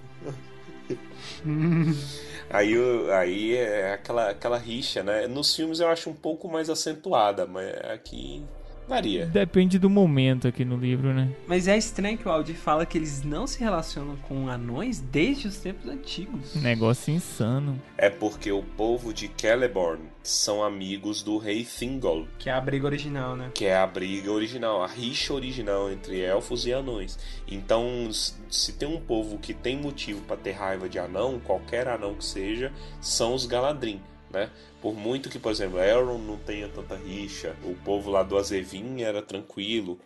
(laughs) aí, aí é aquela, aquela rixa, né? Nos filmes eu acho um pouco mais acentuada, mas aqui varia. Depende do momento aqui no livro, né? Mas é estranho que o Aldir fala que eles não se relacionam com anões desde os tempos antigos. Negócio insano. É porque o povo de Celeborn são amigos do rei Thingol, Que é a briga original, né? que é a briga original, a rixa original entre elfos e anões. Então, se tem um povo que tem motivo pra ter raiva de anão, qualquer anão que seja, são os Galadrim, né? Por muito que, por exemplo, Elrond não tenha tanta rixa, o povo lá do Azevin era tranquilo.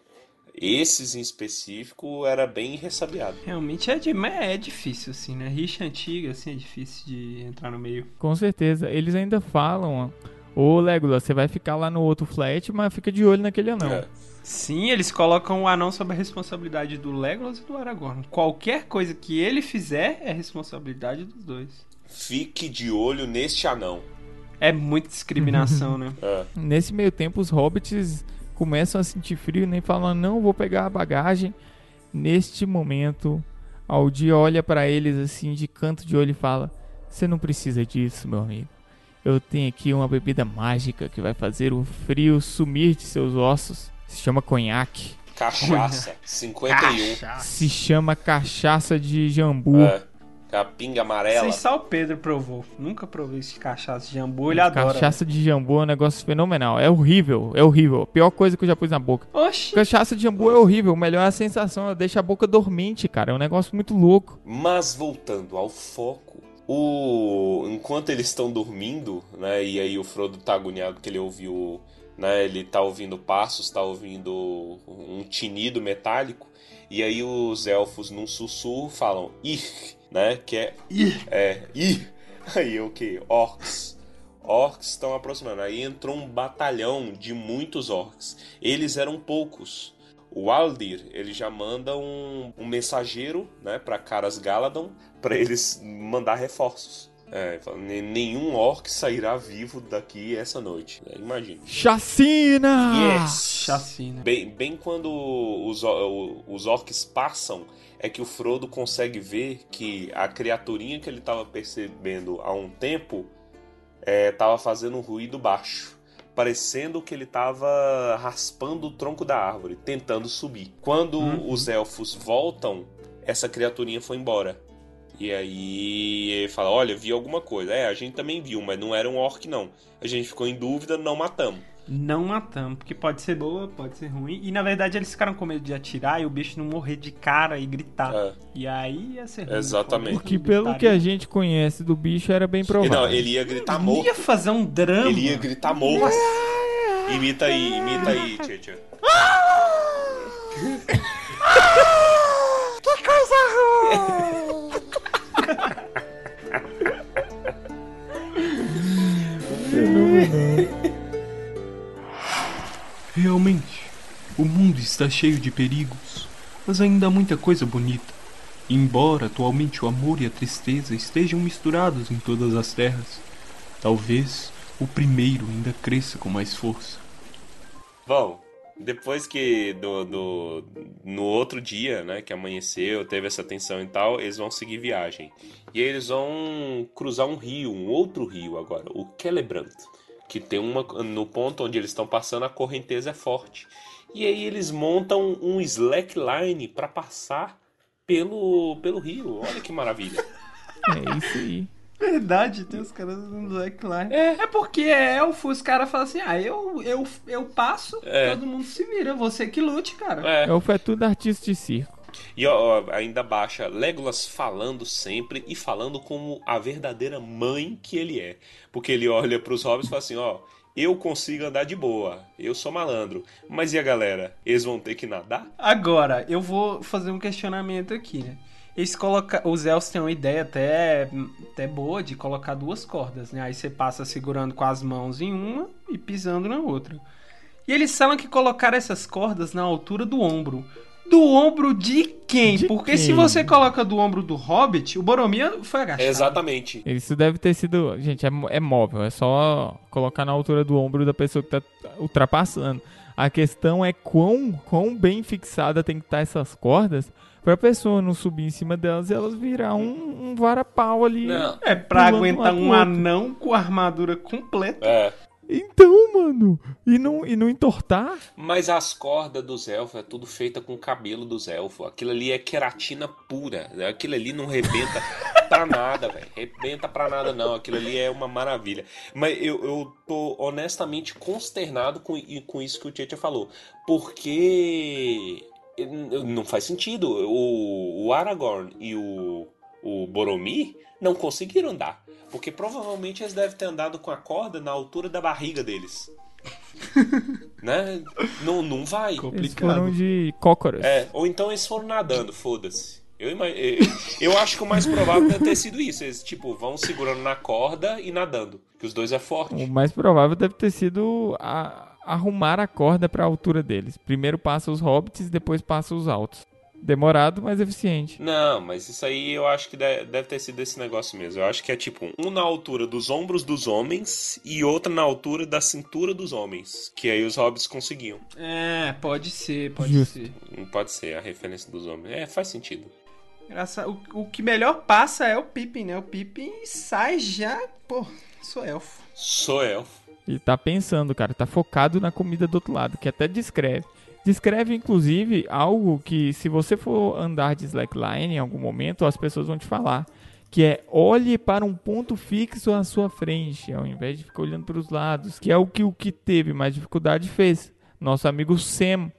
Esses em específico era bem ressabiado. Realmente é, de, é difícil, assim, né? Rixa antiga, assim, é difícil de entrar no meio. Com certeza. Eles ainda falam, ó. Ô Legolas, você vai ficar lá no outro flat, mas fica de olho naquele anão. É. Sim, eles colocam o anão sob a responsabilidade do Legolas e do Aragorn. Qualquer coisa que ele fizer é responsabilidade dos dois. Fique de olho neste anão. É muita discriminação, (laughs) né? É. Nesse meio tempo, os hobbits começam a sentir frio, nem falam, não, vou pegar a bagagem. Neste momento, Aldi olha pra eles assim, de canto de olho e fala: Você não precisa disso, meu amigo. Eu tenho aqui uma bebida mágica que vai fazer o frio sumir de seus ossos. Se chama conhaque. Cachaça, (laughs) 51. Se chama cachaça de jambu. É. A pinga amarela. Sei só o Pedro provou. Nunca provei esse cachaça de jambu, ele adora. Cachaça de jambu é um negócio fenomenal. É horrível, é horrível. A pior coisa que eu já pus na boca. Oxi! Cachaça de jambu é horrível. O melhor é a sensação. Ela deixa a boca dormente, cara. É um negócio muito louco. Mas voltando ao foco, o enquanto eles estão dormindo, né, e aí o Frodo tá agoniado porque ele ouviu, né, ele tá ouvindo passos, tá ouvindo um tinido metálico, e aí os elfos num sussurro falam: "Ih, né? Que é. É. Ih! (laughs) Aí o que? Orcs. Orcs estão aproximando. Aí entrou um batalhão de muitos orcs. Eles eram poucos. O Aldir, ele já manda um, um mensageiro, né, para Caras Galadon, para eles mandar reforços. É, fala, "Ne- nenhum orc sairá vivo daqui essa noite. É, imagina. Chacina! Yes! Chacina. Bem, bem quando os, os orcs passam, é que o Frodo consegue ver que a criaturinha que ele estava percebendo há um tempo estava fazendo um ruído baixo. Parecendo que ele estava raspando o tronco da árvore, tentando subir. Quando os elfos voltam, essa criaturinha foi embora. E aí ele fala: Olha, vi alguma coisa. É, a gente também viu, mas não era um orc, não. A gente ficou em dúvida, não matamos. Não matamos, porque pode ser boa, pode ser ruim. E na verdade eles ficaram com medo de atirar e o bicho não morrer de cara e gritar. É. E aí ia ser ruim. Exatamente. Porque pelo que a gente conhece do bicho era bem provável. não, ele ia gritar Ele morto. ia fazer um drama. Ele ia gritar morto. (laughs) Imita aí, imita aí, Tia (laughs) Tia. Realmente, o mundo está cheio de perigos, mas ainda há muita coisa bonita. Embora atualmente o amor e a tristeza estejam misturados em todas as terras, talvez o primeiro ainda cresça com mais força. Bom, depois que do, do- no outro dia, né, que amanheceu, teve essa tensão e tal, eles vão seguir viagem. E eles vão cruzar um rio, um outro rio agora, o Celebrant, que tem uma no ponto onde eles estão passando a correnteza é forte. E aí eles montam um slackline para passar pelo pelo rio. Olha que maravilha. É isso aí. Verdade, tem os caras no Blackline. É. é porque é elfo, os caras falam assim: ah, eu, eu, eu passo, É. todo mundo se vira, você que lute, cara. É. Elfo é tudo artista de circo. E ó, ainda baixa Legolas falando sempre e falando como a verdadeira mãe que ele é. Porque ele olha pros hobbits e fala assim, ó, eu consigo andar de boa, eu sou malandro. Mas e a galera? Eles vão ter que nadar? Agora, eu vou fazer um questionamento aqui, né? Eles colocam. Os elfos têm uma ideia até, até boa de colocar duas cordas, né? Aí você passa segurando com as mãos em uma e pisando na outra. E eles falam que colocaram essas cordas na altura do ombro. Do ombro de quem? De Porque quem? se você coloca do ombro do Hobbit, o Boromir foi agachado. Exatamente. Isso deve ter sido. Gente, é, é móvel. É só colocar na altura do ombro da pessoa que tá ultrapassando. A questão é quão, quão bem fixada tem que estar essas cordas pra pessoa não subir em cima delas e elas virar um, um vara-pau ali. Não. É pra aguentar um um anão com a armadura completa. É. Então, mano, e não, e não entortar? Mas as cordas dos elfos é tudo feita com o cabelo dos elfos. Aquilo ali é queratina pura. né? Aquilo ali não rebenta (laughs) pra nada, velho. Rebenta pra nada, não. Aquilo ali é uma maravilha. Mas eu, eu tô honestamente consternado com, com isso que o Tietchan falou. Porque não faz sentido. O, o Aragorn e o, o Boromir não conseguiram andar. Porque provavelmente eles devem ter andado com a corda na altura da barriga deles. (laughs) né? Não, não vai. Eles foram de cócoras. É, ou então eles foram nadando, foda-se. Eu, eu, eu acho que o mais provável deve ter sido isso. Eles, tipo, vão segurando na corda e nadando. Que os dois é forte. O mais provável deve ter sido a- arrumar a corda pra altura deles. Primeiro passa os hobbits, depois passa os altos. Demorado, mas eficiente. Não, mas isso aí eu acho que de- deve ter sido esse negócio mesmo. Eu acho que é tipo um na altura dos ombros dos homens e outro na altura da cintura dos homens. Que aí os hobbits conseguiam. É, pode ser, pode Justo. ser. Não pode ser a referência dos homens. É, faz sentido. O, o que melhor passa é o Pippin, né? O Pippin sai já. Pô, sou elfo. Sou elfo. E tá pensando, cara, tá focado na comida do outro lado, que até descreve. Descreve, inclusive, algo que, se você for andar de slackline em algum momento, as pessoas vão te falar. Que é olhe para um ponto fixo à sua frente, ao invés de ficar olhando para os lados. Que é o que o que teve mais dificuldade fez. Nosso amigo Sam.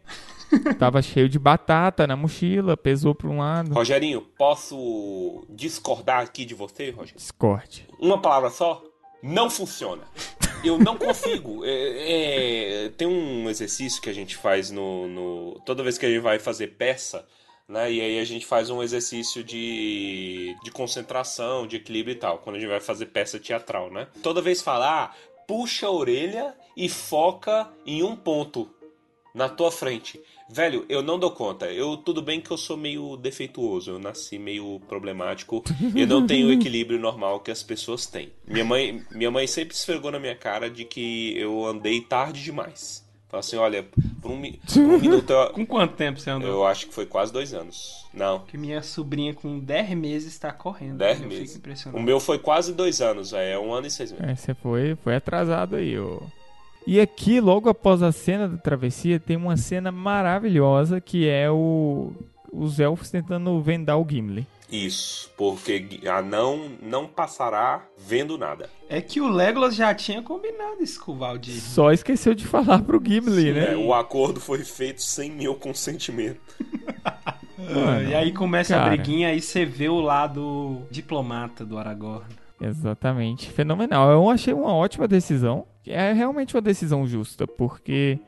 (laughs) Tava cheio de batata na mochila, pesou para um lado. Rogerinho, posso discordar aqui de você, Rogério? Discord. uma palavra só, não funciona. Eu não consigo. É, é, tem um exercício que a gente faz no, no- Toda vez que a gente vai fazer peça né? E aí a gente faz um exercício de, de concentração, de equilíbrio e tal, quando a gente vai fazer peça teatral, né? Toda vez falar, ah, puxa a orelha e foca em um ponto na tua frente. Velho, eu não dou conta. Eu tudo bem que eu sou meio defeituoso, eu nasci meio problemático. Eu não tenho o equilíbrio normal que as pessoas têm. Minha mãe, minha mãe sempre esfregou na minha cara de que eu andei tarde demais. Fala assim, olha, por um, por um minuto eu, Com quanto tempo você andou? eu acho que foi quase dois anos. Não, Que minha sobrinha com 10 meses tá correndo. 10 eu meses. Fico O meu foi quase dois anos, é um ano e seis meses. É, você foi, foi atrasado aí, ô. E aqui, logo após a cena da travessia, tem uma cena maravilhosa que é o os elfos tentando vendar o Gimli. Isso, porque Anão não passará vendo nada. É que o Legolas já tinha combinado isso com o Valdir. Só esqueceu de falar pro Gimli, né? É, o acordo foi feito sem meu consentimento. (laughs) Mano, e aí começa a cara. briguinha, aí você vê o lado diplomata do Aragorn. Exatamente, fenomenal. Eu achei uma ótima decisão. É realmente uma decisão justa, porque,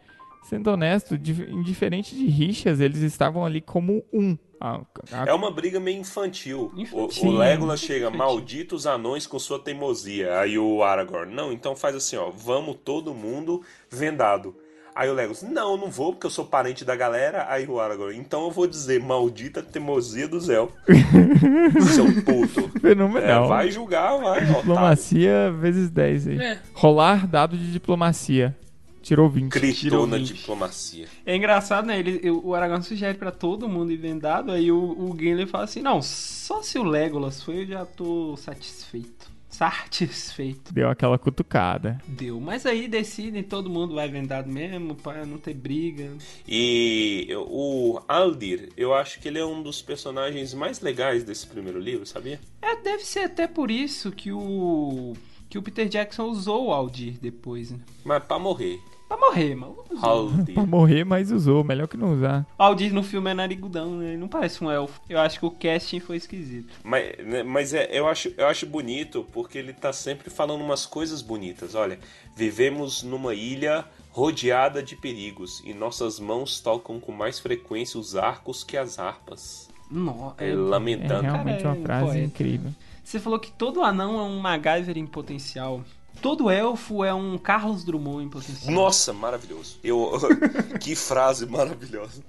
sendo honesto, dif- indiferente de rixas, eles estavam ali como um. A- a- É uma briga meio infantil. O, Infantil. o Legolas chega, Infantil. malditos anões com sua teimosia. Aí o Aragorn, não, então faz assim, ó, vamos todo mundo vendado. Aí o Legolas, não, não vou porque eu sou parente da galera. Aí o Aragorn, então eu vou dizer, maldita teimosia do Zé. (laughs) Seu puto. É, Fenomenal. vai julgar, vai, otário. Diplomacia vezes 10 aí. É. Rolar dado de diplomacia. Tirou 20. Gritou na 20. diplomacia. É engraçado, né? Ele, o Aragorn sugere pra todo mundo ir vendado, aí o, o Gimli fala assim, não, só se o Legolas foi, eu já tô satisfeito. Satisfeito. Deu aquela cutucada. Deu. Mas aí decidem, todo mundo vai vendado mesmo, pra não ter briga. E o Aldir, eu acho que ele é um dos personagens mais legais desse primeiro livro, sabia? É, deve ser até por isso que o. que o Peter Jackson usou o Aldir depois, né? Mas pra morrer. Pra morrer, mano. Aldir. (laughs) Pra morrer, mas usou. Melhor que não usar. O Aldir no filme é narigudão, né? Ele não parece um elfo. Eu acho que o casting foi esquisito. Mas, né, mas é, eu, acho, eu acho bonito porque ele tá sempre falando umas coisas bonitas. Olha, vivemos numa ilha rodeada de perigos e nossas mãos tocam com mais frequência os arcos que as harpas. Nossa, É, É lamentando. realmente cara, uma é frase poeta. incrível. Você falou que todo anão é um MacGyver em potencial. Todo elfo é um Carlos Drummond em potencial. Nossa, maravilhoso. Eu, (laughs) que frase maravilhosa.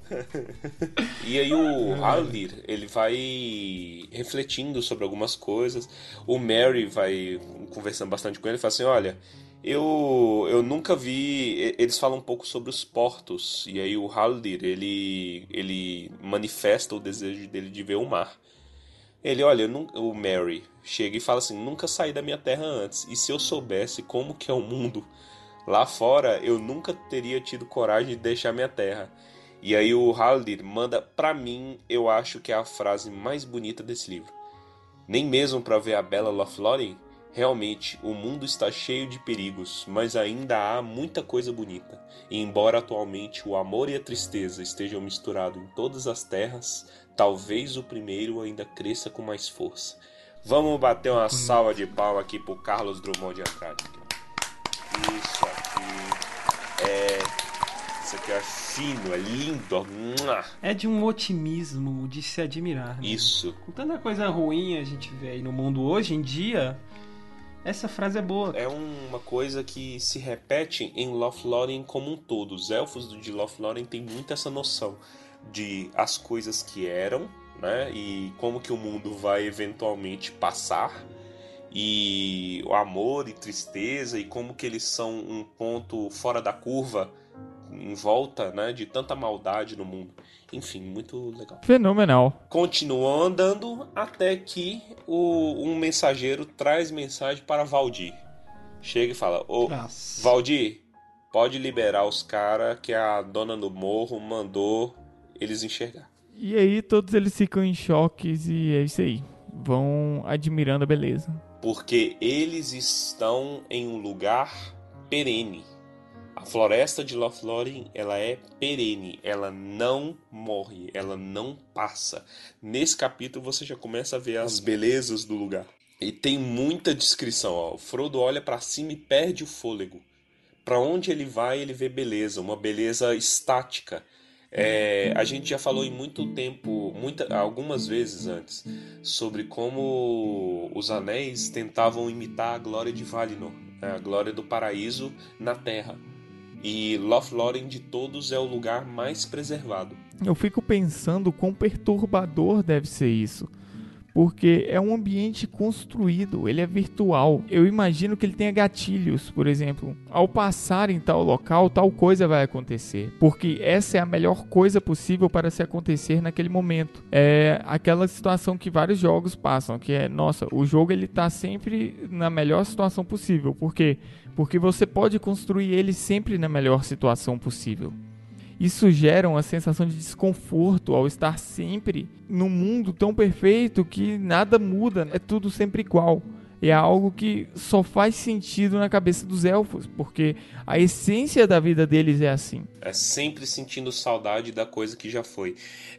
e aí o Aldir, ele vai refletindo sobre algumas coisas. O Mary vai conversando bastante com ele e fala assim, olha, eu, eu nunca vi... Eles falam um pouco sobre os portos. E aí o Haldir, ele, ele manifesta o desejo dele de ver o mar. Ele, olha, o Mary chega e fala assim, nunca saí da minha terra antes. E se eu soubesse como que é o mundo lá fora, eu nunca teria tido coragem de deixar minha terra. E aí o Haldir manda pra mim, eu acho que é a frase mais bonita desse livro. Nem mesmo para ver a bela Lothlórien, realmente o mundo está cheio de perigos, mas ainda há muita coisa bonita. E embora atualmente o amor e a tristeza estejam misturados em todas as terras, talvez o primeiro ainda cresça com mais força. Vamos bater uma salva de palma aqui pro Carlos Drummond de Andrade. Isso aqui é. Isso aqui é fino, é lindo. É de um otimismo de se admirar. né? Isso. Com tanta coisa ruim a gente vê aí no mundo hoje em dia, essa frase é boa. É uma coisa que se repete em Lothlórien como um todo. Os elfos de Lothlórien têm muito essa noção de as coisas que eram, né? E como que o mundo vai eventualmente passar. E o amor e tristeza e como que eles são um ponto fora da curva em volta, né, de tanta maldade no mundo. Enfim, muito legal. Fenomenal. Continuam andando até que o, um mensageiro traz mensagem para Valdir. Chega e fala: Ô. Valdir, pode liberar os caras que a dona do morro mandou eles enxergar. E aí todos eles ficam em choques e é isso aí. Vão admirando a beleza. Porque eles estão em um lugar perene. A floresta de Lothlórien, ela é perene, ela não morre, ela não passa. Nesse capítulo você já começa a ver as belezas do lugar. E tem muita descrição, ó. O Frodo olha pra cima e perde o fôlego. Pra onde ele vai, ele vê beleza, uma beleza estática. É, a gente já falou em muito tempo, muita, algumas vezes antes, sobre como os anéis tentavam imitar a glória de Valinor, né, a glória do paraíso na Terra. E Lothlórien de todos é o lugar mais preservado. Eu fico pensando quão perturbador deve ser isso porque é um ambiente construído, ele é virtual. Eu imagino que ele tenha gatilhos, por exemplo. Ao passar em tal local, tal coisa vai acontecer, porque essa é a melhor coisa possível para se acontecer naquele momento. É aquela situação que vários jogos passam, que é, nossa, o jogo ele tá sempre na melhor situação possível. Por quê? Porque você pode construir ele sempre na melhor situação possível. Isso gera uma sensação de desconforto ao estar sempre num mundo tão perfeito que nada muda, é tudo sempre igual. É algo que só faz sentido na cabeça dos elfos, porque a essência da vida deles é assim. É sempre sentindo saudade da coisa que já foi.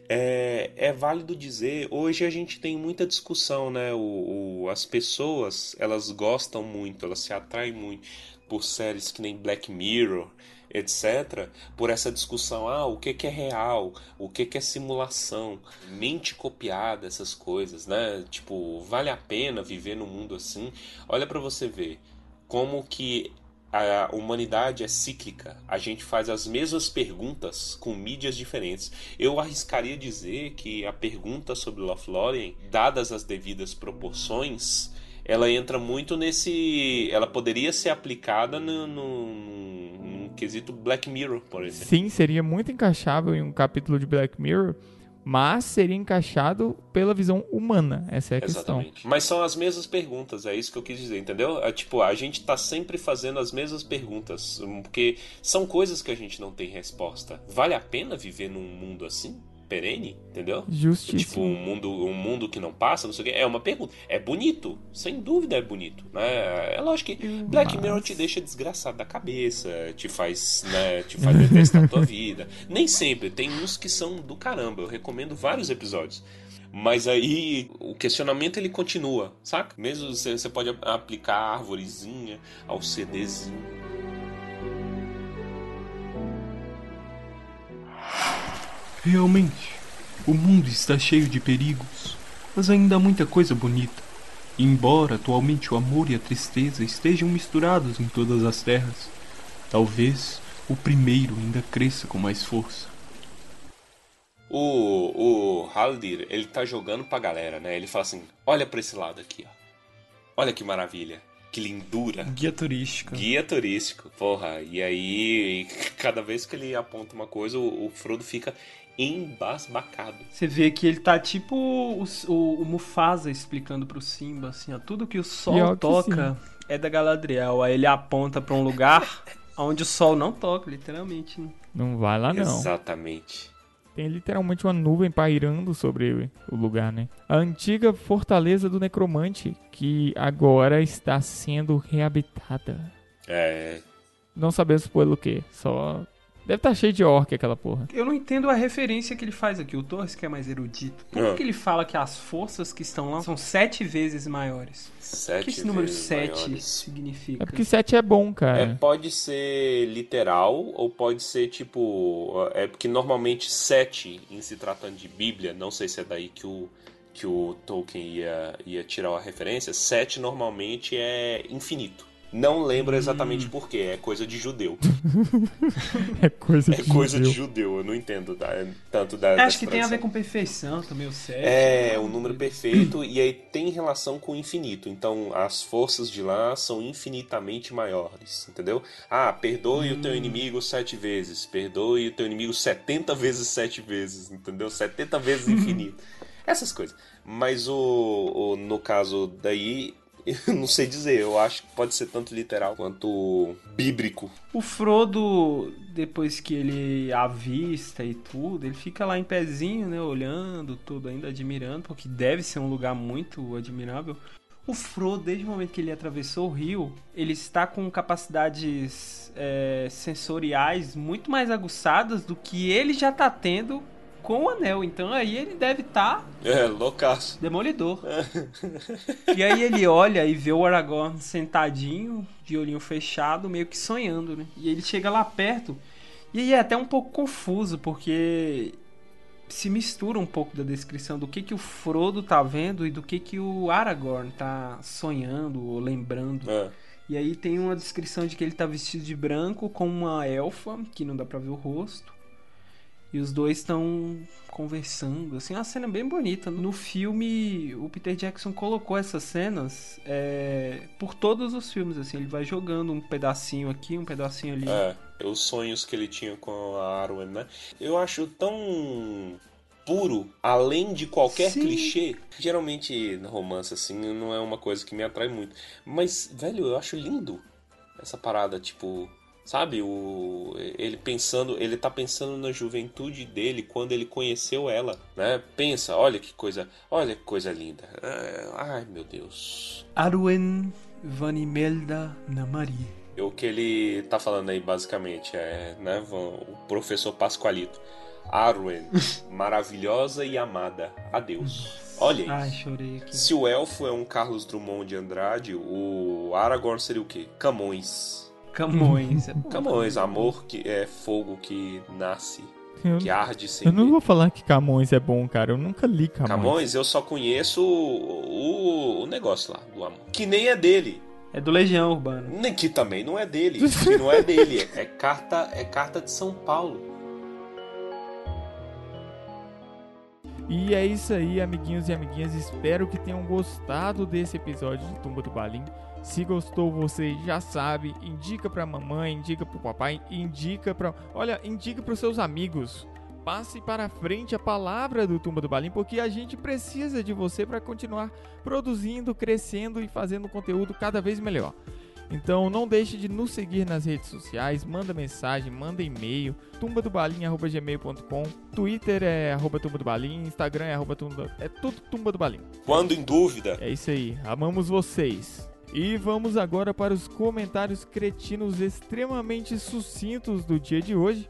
É, é válido dizer, hoje a gente tem muita discussão, né? O, o, as pessoas, elas gostam muito, elas se atraem muito por séries que nem Black Mirror, etc., por essa discussão, ah, o que, é real, o que, que é simulação, mente copiada, essas coisas, né? Tipo, vale a pena viver num mundo assim? Olha para você ver como que a humanidade é cíclica. A gente faz as mesmas perguntas com mídias diferentes. Eu arriscaria dizer que a pergunta sobre Lothlórien, dadas as devidas proporções, ela entra muito nesse. Ela poderia ser aplicada no, no, no, quesito Black Mirror, por exemplo. Sim, seria muito encaixável em um capítulo de Black Mirror. Mas seria encaixado pela visão humana, essa é a Exatamente. questão. Mas são as mesmas perguntas, é isso que eu quis dizer, entendeu? É, tipo, a gente tá sempre fazendo as mesmas perguntas, porque são coisas que a gente não tem resposta. Vale a pena viver num mundo assim? Perene, entendeu? Justíssimo. Tipo, um mundo, um mundo que não passa, não sei o quê. É uma pergunta. É bonito, sem dúvida é bonito, né? É lógico que Black Mas... Mirror te deixa desgraçado da cabeça, te faz, né, te faz detestar a tua (laughs) vida. Nem sempre, tem uns que são do caramba. Eu recomendo vários episódios. Mas aí o questionamento ele continua, saca? Mesmo você, você pode aplicar a árvorezinha ao CDzinho. Realmente, o mundo está cheio de perigos, mas ainda há muita coisa bonita. embora atualmente o amor e a tristeza estejam misturados em todas as terras, talvez o primeiro ainda cresça com mais força. O, o Haldir, ele tá jogando pra galera, né? Ele fala assim: olha pra esse lado aqui, ó. Olha que maravilha. Que lindura. Guia turístico. Guia turístico, porra. E aí, (laughs) cada vez que ele aponta uma coisa, o, o Frodo fica embasbacado. Você vê que ele tá tipo o, o, o Mufasa explicando pro Simba, assim, ó, tudo que o sol toca é da Galadriel. Aí ele aponta para um lugar (laughs) onde o sol não toca, literalmente. Né? Não vai lá, não. Exatamente. Tem literalmente uma nuvem pairando sobre o lugar, né? A antiga fortaleza do necromante, que agora está sendo reabitada. É. Não sabemos pelo que, só Deve estar tá cheio de orc aquela porra. Eu não entendo a referência que ele faz aqui. O Torres, que é mais erudito. Por ah. que ele fala que as forças que estão lá são sete vezes maiores? Sete o que esse número sete significa? É porque sete é bom, cara. É, pode ser literal ou pode ser tipo. É porque normalmente sete, em se tratando de Bíblia, não sei se é daí que o que o Tolkien ia, ia tirar a referência, sete normalmente é infinito. Não lembro exatamente hum. porquê, é coisa de judeu. (laughs) é coisa, de, é coisa judeu. de judeu, eu não entendo tá? tanto da. Acho que tem a ver com perfeição também, o certo. É, o um número perfeito, e aí tem relação com o infinito. Então as forças de lá são infinitamente maiores, entendeu? Ah, perdoe hum. o teu hum. inimigo sete vezes, perdoe o teu inimigo setenta vezes sete vezes, entendeu? Setenta vezes infinito. (laughs) Essas coisas. Mas o, o, no caso daí, (laughs) não sei dizer, eu acho que pode ser tanto literal quanto bíblico. O Frodo, depois que ele avista e tudo, ele fica lá em pezinho, né, olhando tudo, ainda admirando, porque deve ser um lugar muito admirável. O Frodo, desde o momento que ele atravessou o rio, ele está com capacidades é, sensoriais muito mais aguçadas do que ele já está tendo com o anel. Então aí ele deve estar. Tá é, loucaço. Demolidor. É. (laughs) E aí ele olha e vê o Aragorn sentadinho, de olhinho fechado, meio que sonhando, né? E ele chega lá perto E aí é até um pouco confuso, porque se mistura um pouco da descrição do que, que o Frodo tá vendo e do que, que o Aragorn tá sonhando ou lembrando. É. E aí tem uma descrição de que ele tá vestido de branco com uma elfa, que não dá pra ver o rosto. E os dois estão conversando, assim, é uma cena bem bonita. No filme, o Peter Jackson colocou essas cenas é, por todos os filmes, assim, ele vai jogando um pedacinho aqui, um pedacinho ali. É, os sonhos que ele tinha com a Arwen, né? Eu acho tão puro, além de qualquer Sim. clichê. Geralmente, no romance, assim, não é uma coisa que me atrai muito. Mas, velho, eu acho lindo essa parada, tipo... Sabe, o, ele pensando, ele tá pensando na juventude dele quando ele conheceu ela, né? Pensa, olha que coisa, olha que coisa linda. É, ai, meu Deus. Arwen Vanimelda Namari. É O que ele tá falando aí, basicamente, é, né, o professor Pascoalito. Arwen, (laughs) maravilhosa e amada. Adeus. Olha isso. Ai, chorei aqui. Se o elfo é um Carlos Drummond de Andrade, o Aragorn seria o quê? Camões. Camões. é (laughs) bom. Camões, amor que é fogo que nasce, Eu, que arde sem eu não vou falar que Camões é bom, cara. Eu nunca li Camões. Camões, eu só conheço o, o, o negócio lá do amor. Que nem é dele. É do Legião Urbana. Nem que também não é dele. (laughs) Que não é dele. É carta, é carta de São Paulo. E é isso aí, amiguinhos e amiguinhas. Espero que tenham gostado desse episódio de Tumba do Balim. Se gostou, você já sabe, indica pra mamãe, indica pro papai, indica pra. Olha, indica pros seus amigos. Passe para frente a palavra do Tumba do Balim, porque a gente precisa de você para continuar produzindo, crescendo e fazendo conteúdo cada vez melhor. Então não deixe de nos seguir nas redes sociais, manda mensagem, manda e-mail, tumbadobalim.gmail.com, Twitter é arroba tumba do balim, Instagram é arroba tumba, é tudo tumba do balim. Quando em dúvida, É isso aí, amamos vocês. E vamos agora para os comentários cretinos extremamente sucintos do dia de hoje.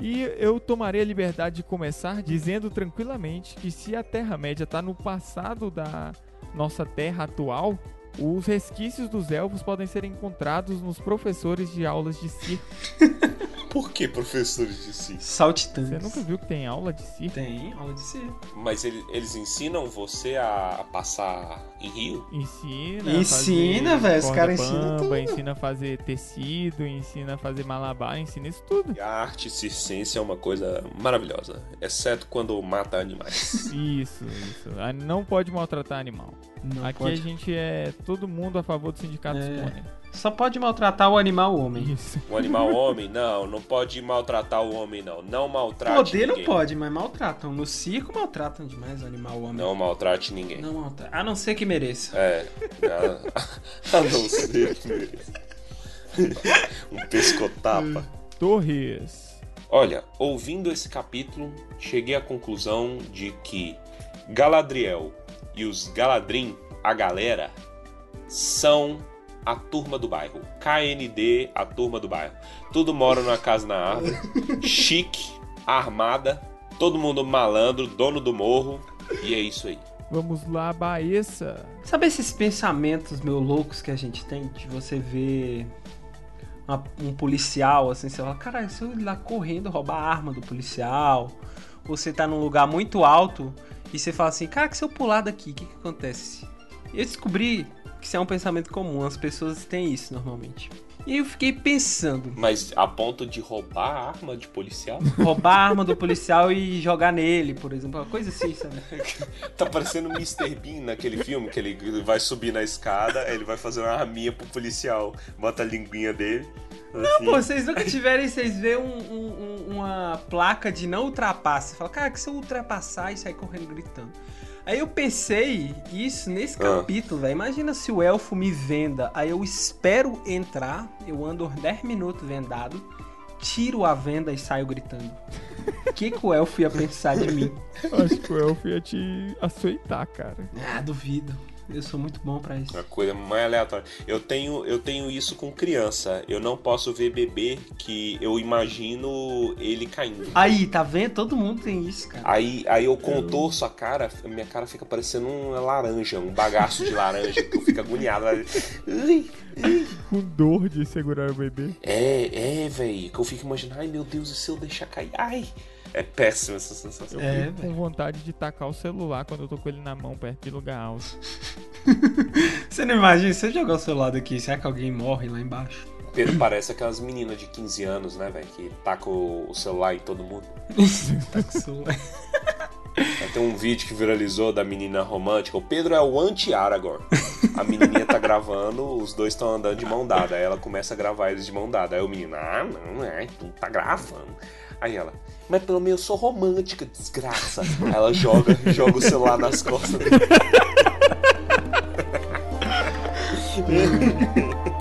E eu tomarei a liberdade de começar dizendo tranquilamente que se a Terra-média está no passado da nossa Terra atual, os resquícios dos elfos podem ser encontrados nos professores de aulas de circo. (laughs) por que professores de si? Saltitante. Você nunca viu que tem aula de circo? Tem, aula de ser. Mas ele- eles ensinam você a passar em rio? Ensina. Ensina, velho, os caras ensinam tudo. Ensina a fazer tecido, ensina a fazer malabar, ensina isso tudo. E a arte circense é uma coisa maravilhosa, exceto quando mata animais. (laughs) Isso, isso. Ah, Não pode maltratar animal. Não Aqui pode. a gente é todo mundo a favor do sindicato É. pônei. Só pode maltratar o animal homem. Isso. O animal (laughs) homem, não, não pode maltratar o homem, não. Não maltrate Poder não ninguém. pode, mas maltratam. No circo maltratam demais o animal homem. Não maltrate ninguém. Não maltratam. A não ser que mereça. É. A, a não ser que mereça. um pescotapa. Torres. Olha, ouvindo esse capítulo, cheguei à conclusão de que Galadriel e os Galadrim, a galera, são a turma do bairro. KND, a turma do bairro. Tudo mora numa casa na árvore, chique, armada, todo mundo malandro, dono do morro, e é isso aí. Vamos lá, Baessa. Sabe esses pensamentos meio loucos que a gente tem? De você ver uma- um policial, assim, você fala, caralho, se eu ir lá correndo roubar a arma do policial, você tá num lugar muito alto e você fala assim, cara, que se eu pular daqui, o que que acontece? Eu descobri que isso é um pensamento comum, as pessoas têm isso normalmente. E eu fiquei pensando, Mas a ponto de roubar a arma de policial? (laughs) roubar a arma do policial e jogar nele, por exemplo, uma coisa assim, sabe? Tá parecendo o Mr. Bean naquele filme, que ele vai subir na escada, ele vai fazer uma arminha pro policial, bota a linguinha dele. assim. Pô, vocês nunca tiverem, vocês vê um- um- um- uma placa de não ultrapasse. Fala, cara, que se eu ultrapassar e sair correndo gritando. Aí eu pensei isso nesse Ah. capítulo, velho. Imagina se o elfo me venda, aí eu espero entrar, eu ando 10 minutos vendado, tiro a venda e saio gritando. O que, que o elfo ia pensar de mim? Eu acho que o Elfo ia te aceitar, cara. Ah, duvido. Eu sou muito bom pra isso. Uma coisa mais aleatória. Eu tenho, eu tenho isso com criança. Eu não posso ver bebê que eu imagino ele caindo. Aí, tá vendo? Todo mundo tem isso, cara. Aí, aí eu contorço a cara, minha cara fica parecendo uma laranja, um bagaço de laranja, que eu fico agoniado. Ui, ui. Com dor de segurar o bebê. É, é, velho, que eu fico imaginando, ai meu Deus, e se eu deixar cair? Ai! É péssima essa sensação. Eu É, com vontade de tacar o celular quando eu tô com ele na mão perto de lugar alto. (laughs) Você não imagina, se eu jogar o celular daqui, será que alguém morre lá embaixo? Pedro parece aquelas meninas de 15 anos, né, velho, que tacam o celular em todo mundo. (laughs) Tá com o celular. (laughs) Tem um vídeo que viralizou da menina romântica. O Pedro é o anti-Aragorn. A menininha tá gravando, os dois estão andando de mão dada. Aí ela começa a gravar eles de mão dada. Aí o menino, ah, não, é, tu tá gravando. Aí ela, mas pelo menos eu sou romântica, desgraça. Aí ela joga, joga o celular nas costas dele. (laughs)